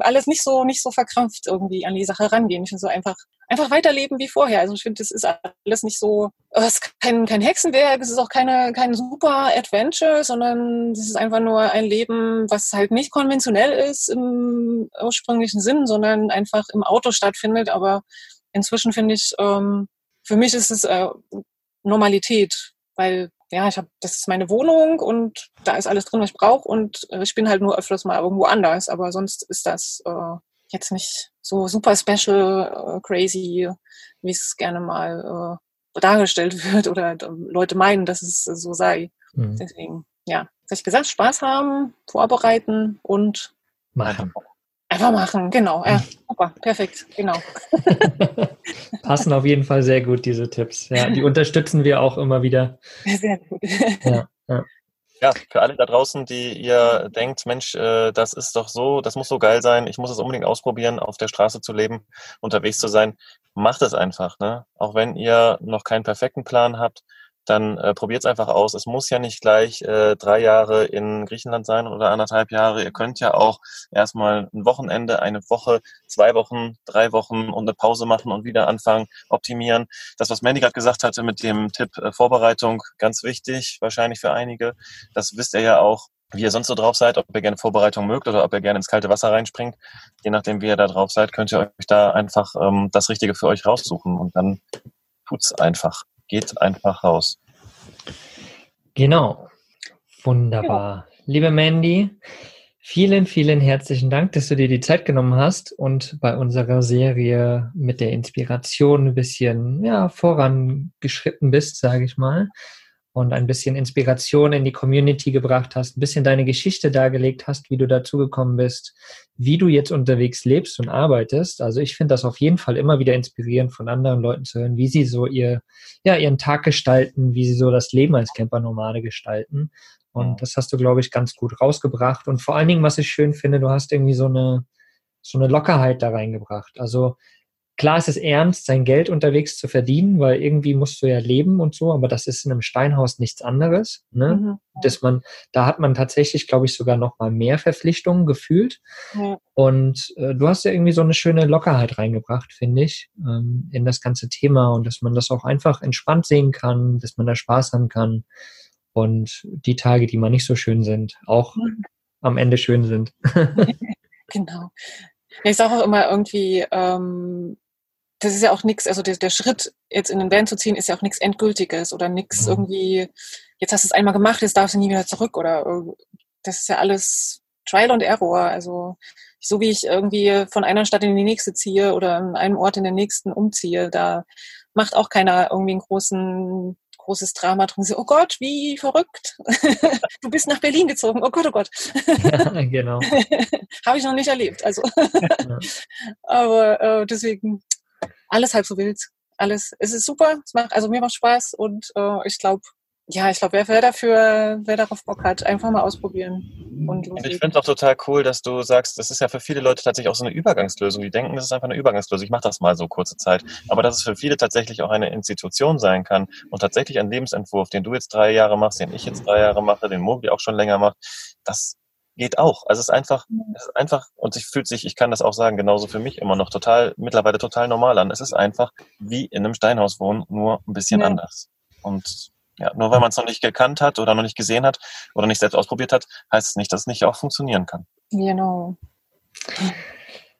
alles nicht so nicht so verkrampft irgendwie an die Sache rangehen. Ich finde so einfach einfach weiterleben wie vorher. Also ich finde, das ist alles nicht so, es ist kein, kein Hexenwerk, es ist auch keine, kein super Adventure, sondern es ist einfach nur ein Leben, was halt nicht konventionell ist im ursprünglichen Sinn, sondern einfach im Auto stattfindet. Aber inzwischen finde ich, ähm, für mich ist es äh, Normalität, weil ja, ich habe, das ist meine Wohnung und da ist alles drin, was ich brauche und äh, ich bin halt nur öfters mal irgendwo anders, aber sonst ist das äh, jetzt nicht so super special, äh, crazy, wie es gerne mal äh, dargestellt wird oder äh, Leute meinen, dass es so sei. Mhm. Deswegen, ja, was ich gesagt, Spaß haben, vorbereiten und machen. Einfach machen, genau. Ja, super, perfekt, genau. Passen auf jeden Fall sehr gut, diese Tipps. Ja, die unterstützen wir auch immer wieder. Sehr gut. Ja, ja. Ja, für alle da draußen, die ihr denkt, Mensch, äh, das ist doch so, das muss so geil sein, ich muss es unbedingt ausprobieren, auf der Straße zu leben, unterwegs zu sein, macht es einfach. Ne? Auch wenn ihr noch keinen perfekten Plan habt, dann äh, probiert es einfach aus. Es muss ja nicht gleich äh, drei Jahre in Griechenland sein oder anderthalb Jahre. Ihr könnt ja auch erstmal ein Wochenende, eine Woche, zwei Wochen, drei Wochen und eine Pause machen und wieder anfangen, optimieren. Das, was Mandy gerade gesagt hatte mit dem Tipp äh, Vorbereitung, ganz wichtig, wahrscheinlich für einige. Das wisst ihr ja auch, wie ihr sonst so drauf seid, ob ihr gerne Vorbereitung mögt oder ob ihr gerne ins kalte Wasser reinspringt. Je nachdem, wie ihr da drauf seid, könnt ihr euch da einfach ähm, das Richtige für euch raussuchen und dann tut's einfach geht einfach raus. Genau. Wunderbar. Ja. Liebe Mandy, vielen, vielen herzlichen Dank, dass du dir die Zeit genommen hast und bei unserer Serie mit der Inspiration ein bisschen ja, vorangeschritten bist, sage ich mal und ein bisschen Inspiration in die Community gebracht hast, ein bisschen deine Geschichte dargelegt hast, wie du dazu gekommen bist, wie du jetzt unterwegs lebst und arbeitest. Also ich finde das auf jeden Fall immer wieder inspirierend von anderen Leuten zu hören, wie sie so ihr, ja, ihren Tag gestalten, wie sie so das Leben als Camper-Nomade gestalten. Und das hast du, glaube ich, ganz gut rausgebracht. Und vor allen Dingen, was ich schön finde, du hast irgendwie so eine, so eine Lockerheit da reingebracht. Also klar ist es ernst, sein Geld unterwegs zu verdienen, weil irgendwie musst du ja leben und so, aber das ist in einem Steinhaus nichts anderes. Ne? Mhm. Dass man, da hat man tatsächlich, glaube ich, sogar noch mal mehr Verpflichtungen gefühlt. Ja. Und äh, du hast ja irgendwie so eine schöne Lockerheit reingebracht, finde ich, ähm, in das ganze Thema und dass man das auch einfach entspannt sehen kann, dass man da Spaß haben kann und die Tage, die mal nicht so schön sind, auch mhm. am Ende schön sind. genau. Ich sage auch immer irgendwie, ähm, das ist ja auch nichts, also der, der, Schritt, jetzt in den Van zu ziehen, ist ja auch nichts Endgültiges oder nichts mhm. irgendwie, jetzt hast du es einmal gemacht, jetzt darfst du nie wieder zurück oder das ist ja alles Trial und Error. Also so wie ich irgendwie von einer Stadt in die nächste ziehe oder an einem Ort in den nächsten umziehe, da macht auch keiner irgendwie einen großen großes Drama drum. So, oh Gott, wie verrückt. du bist nach Berlin gezogen. Oh Gott, oh Gott. ja, genau. Habe ich noch nicht erlebt. Also. Aber äh, deswegen alles halb so wild. Alles. Es ist super. Es macht, also mir macht Spaß und äh, ich glaube, ja, ich glaube, wer, wer dafür, wer darauf Bock hat, einfach mal ausprobieren. Und, und ich finde es auch total cool, dass du sagst, das ist ja für viele Leute tatsächlich auch so eine Übergangslösung. Die denken, das ist einfach eine Übergangslösung. Ich mache das mal so kurze Zeit. Aber dass es für viele tatsächlich auch eine Institution sein kann und tatsächlich ein Lebensentwurf, den du jetzt drei Jahre machst, den ich jetzt drei Jahre mache, den Mogli auch schon länger macht, das geht auch. Also es ist einfach, es ist einfach, und sich fühlt sich, ich kann das auch sagen, genauso für mich immer noch total, mittlerweile total normal an. Es ist einfach wie in einem Steinhaus wohnen, nur ein bisschen ja. anders. Und ja, nur weil man es noch nicht gekannt hat oder noch nicht gesehen hat oder nicht selbst ausprobiert hat, heißt es nicht, dass es nicht auch funktionieren kann. Genau.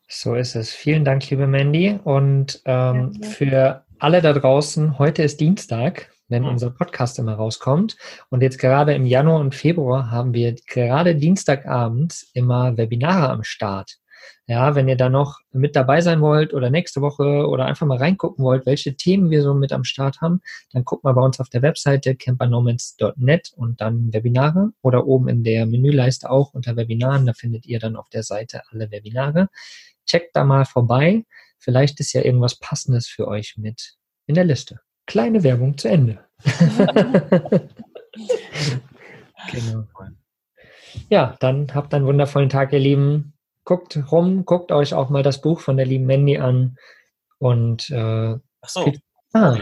So ist es. Vielen Dank, liebe Mandy. Und ähm, ja. für alle da draußen, heute ist Dienstag, wenn mhm. unser Podcast immer rauskommt. Und jetzt gerade im Januar und Februar haben wir gerade Dienstagabend immer Webinare am Start. Ja, wenn ihr da noch mit dabei sein wollt oder nächste Woche oder einfach mal reingucken wollt, welche Themen wir so mit am Start haben, dann guckt mal bei uns auf der Webseite campernomads.net und dann Webinare oder oben in der Menüleiste auch unter Webinaren. Da findet ihr dann auf der Seite alle Webinare. Checkt da mal vorbei. Vielleicht ist ja irgendwas Passendes für euch mit in der Liste. Kleine Werbung zu Ende. genau. Ja, dann habt einen wundervollen Tag, ihr Lieben guckt rum, guckt euch auch mal das Buch von der lieben Mandy an. Und äh, Ach so. Ah,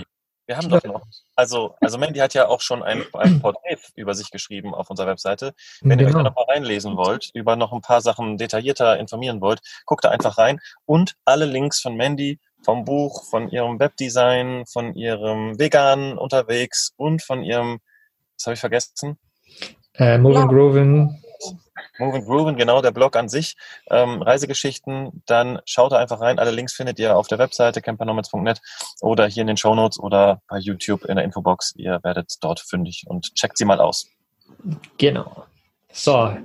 wir haben doch noch. Also, also Mandy hat ja auch schon ein, ein Porträt über sich geschrieben auf unserer Webseite. Wenn genau. ihr euch da genau. noch mal reinlesen wollt, über noch ein paar Sachen detaillierter informieren wollt, guckt da einfach rein. Und alle Links von Mandy, vom Buch, von ihrem Webdesign, von ihrem Vegan unterwegs und von ihrem, was habe ich vergessen? Äh, Moving Groovin Moving Grooven, genau, der Blog an sich, ähm, Reisegeschichten, dann schaut da einfach rein. Alle Links findet ihr auf der Webseite campernomads.net oder hier in den Shownotes oder bei YouTube in der Infobox. Ihr werdet dort fündig und checkt sie mal aus. Genau. So,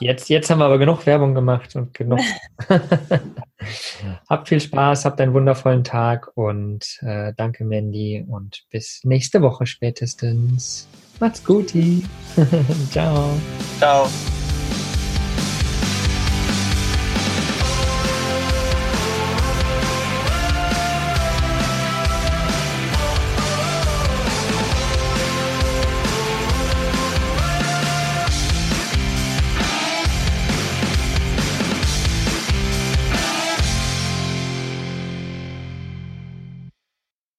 jetzt, jetzt haben wir aber genug Werbung gemacht und genug. habt viel Spaß, habt einen wundervollen Tag und äh, danke Mandy und bis nächste Woche spätestens. Macht's gut. Ciao. Ciao.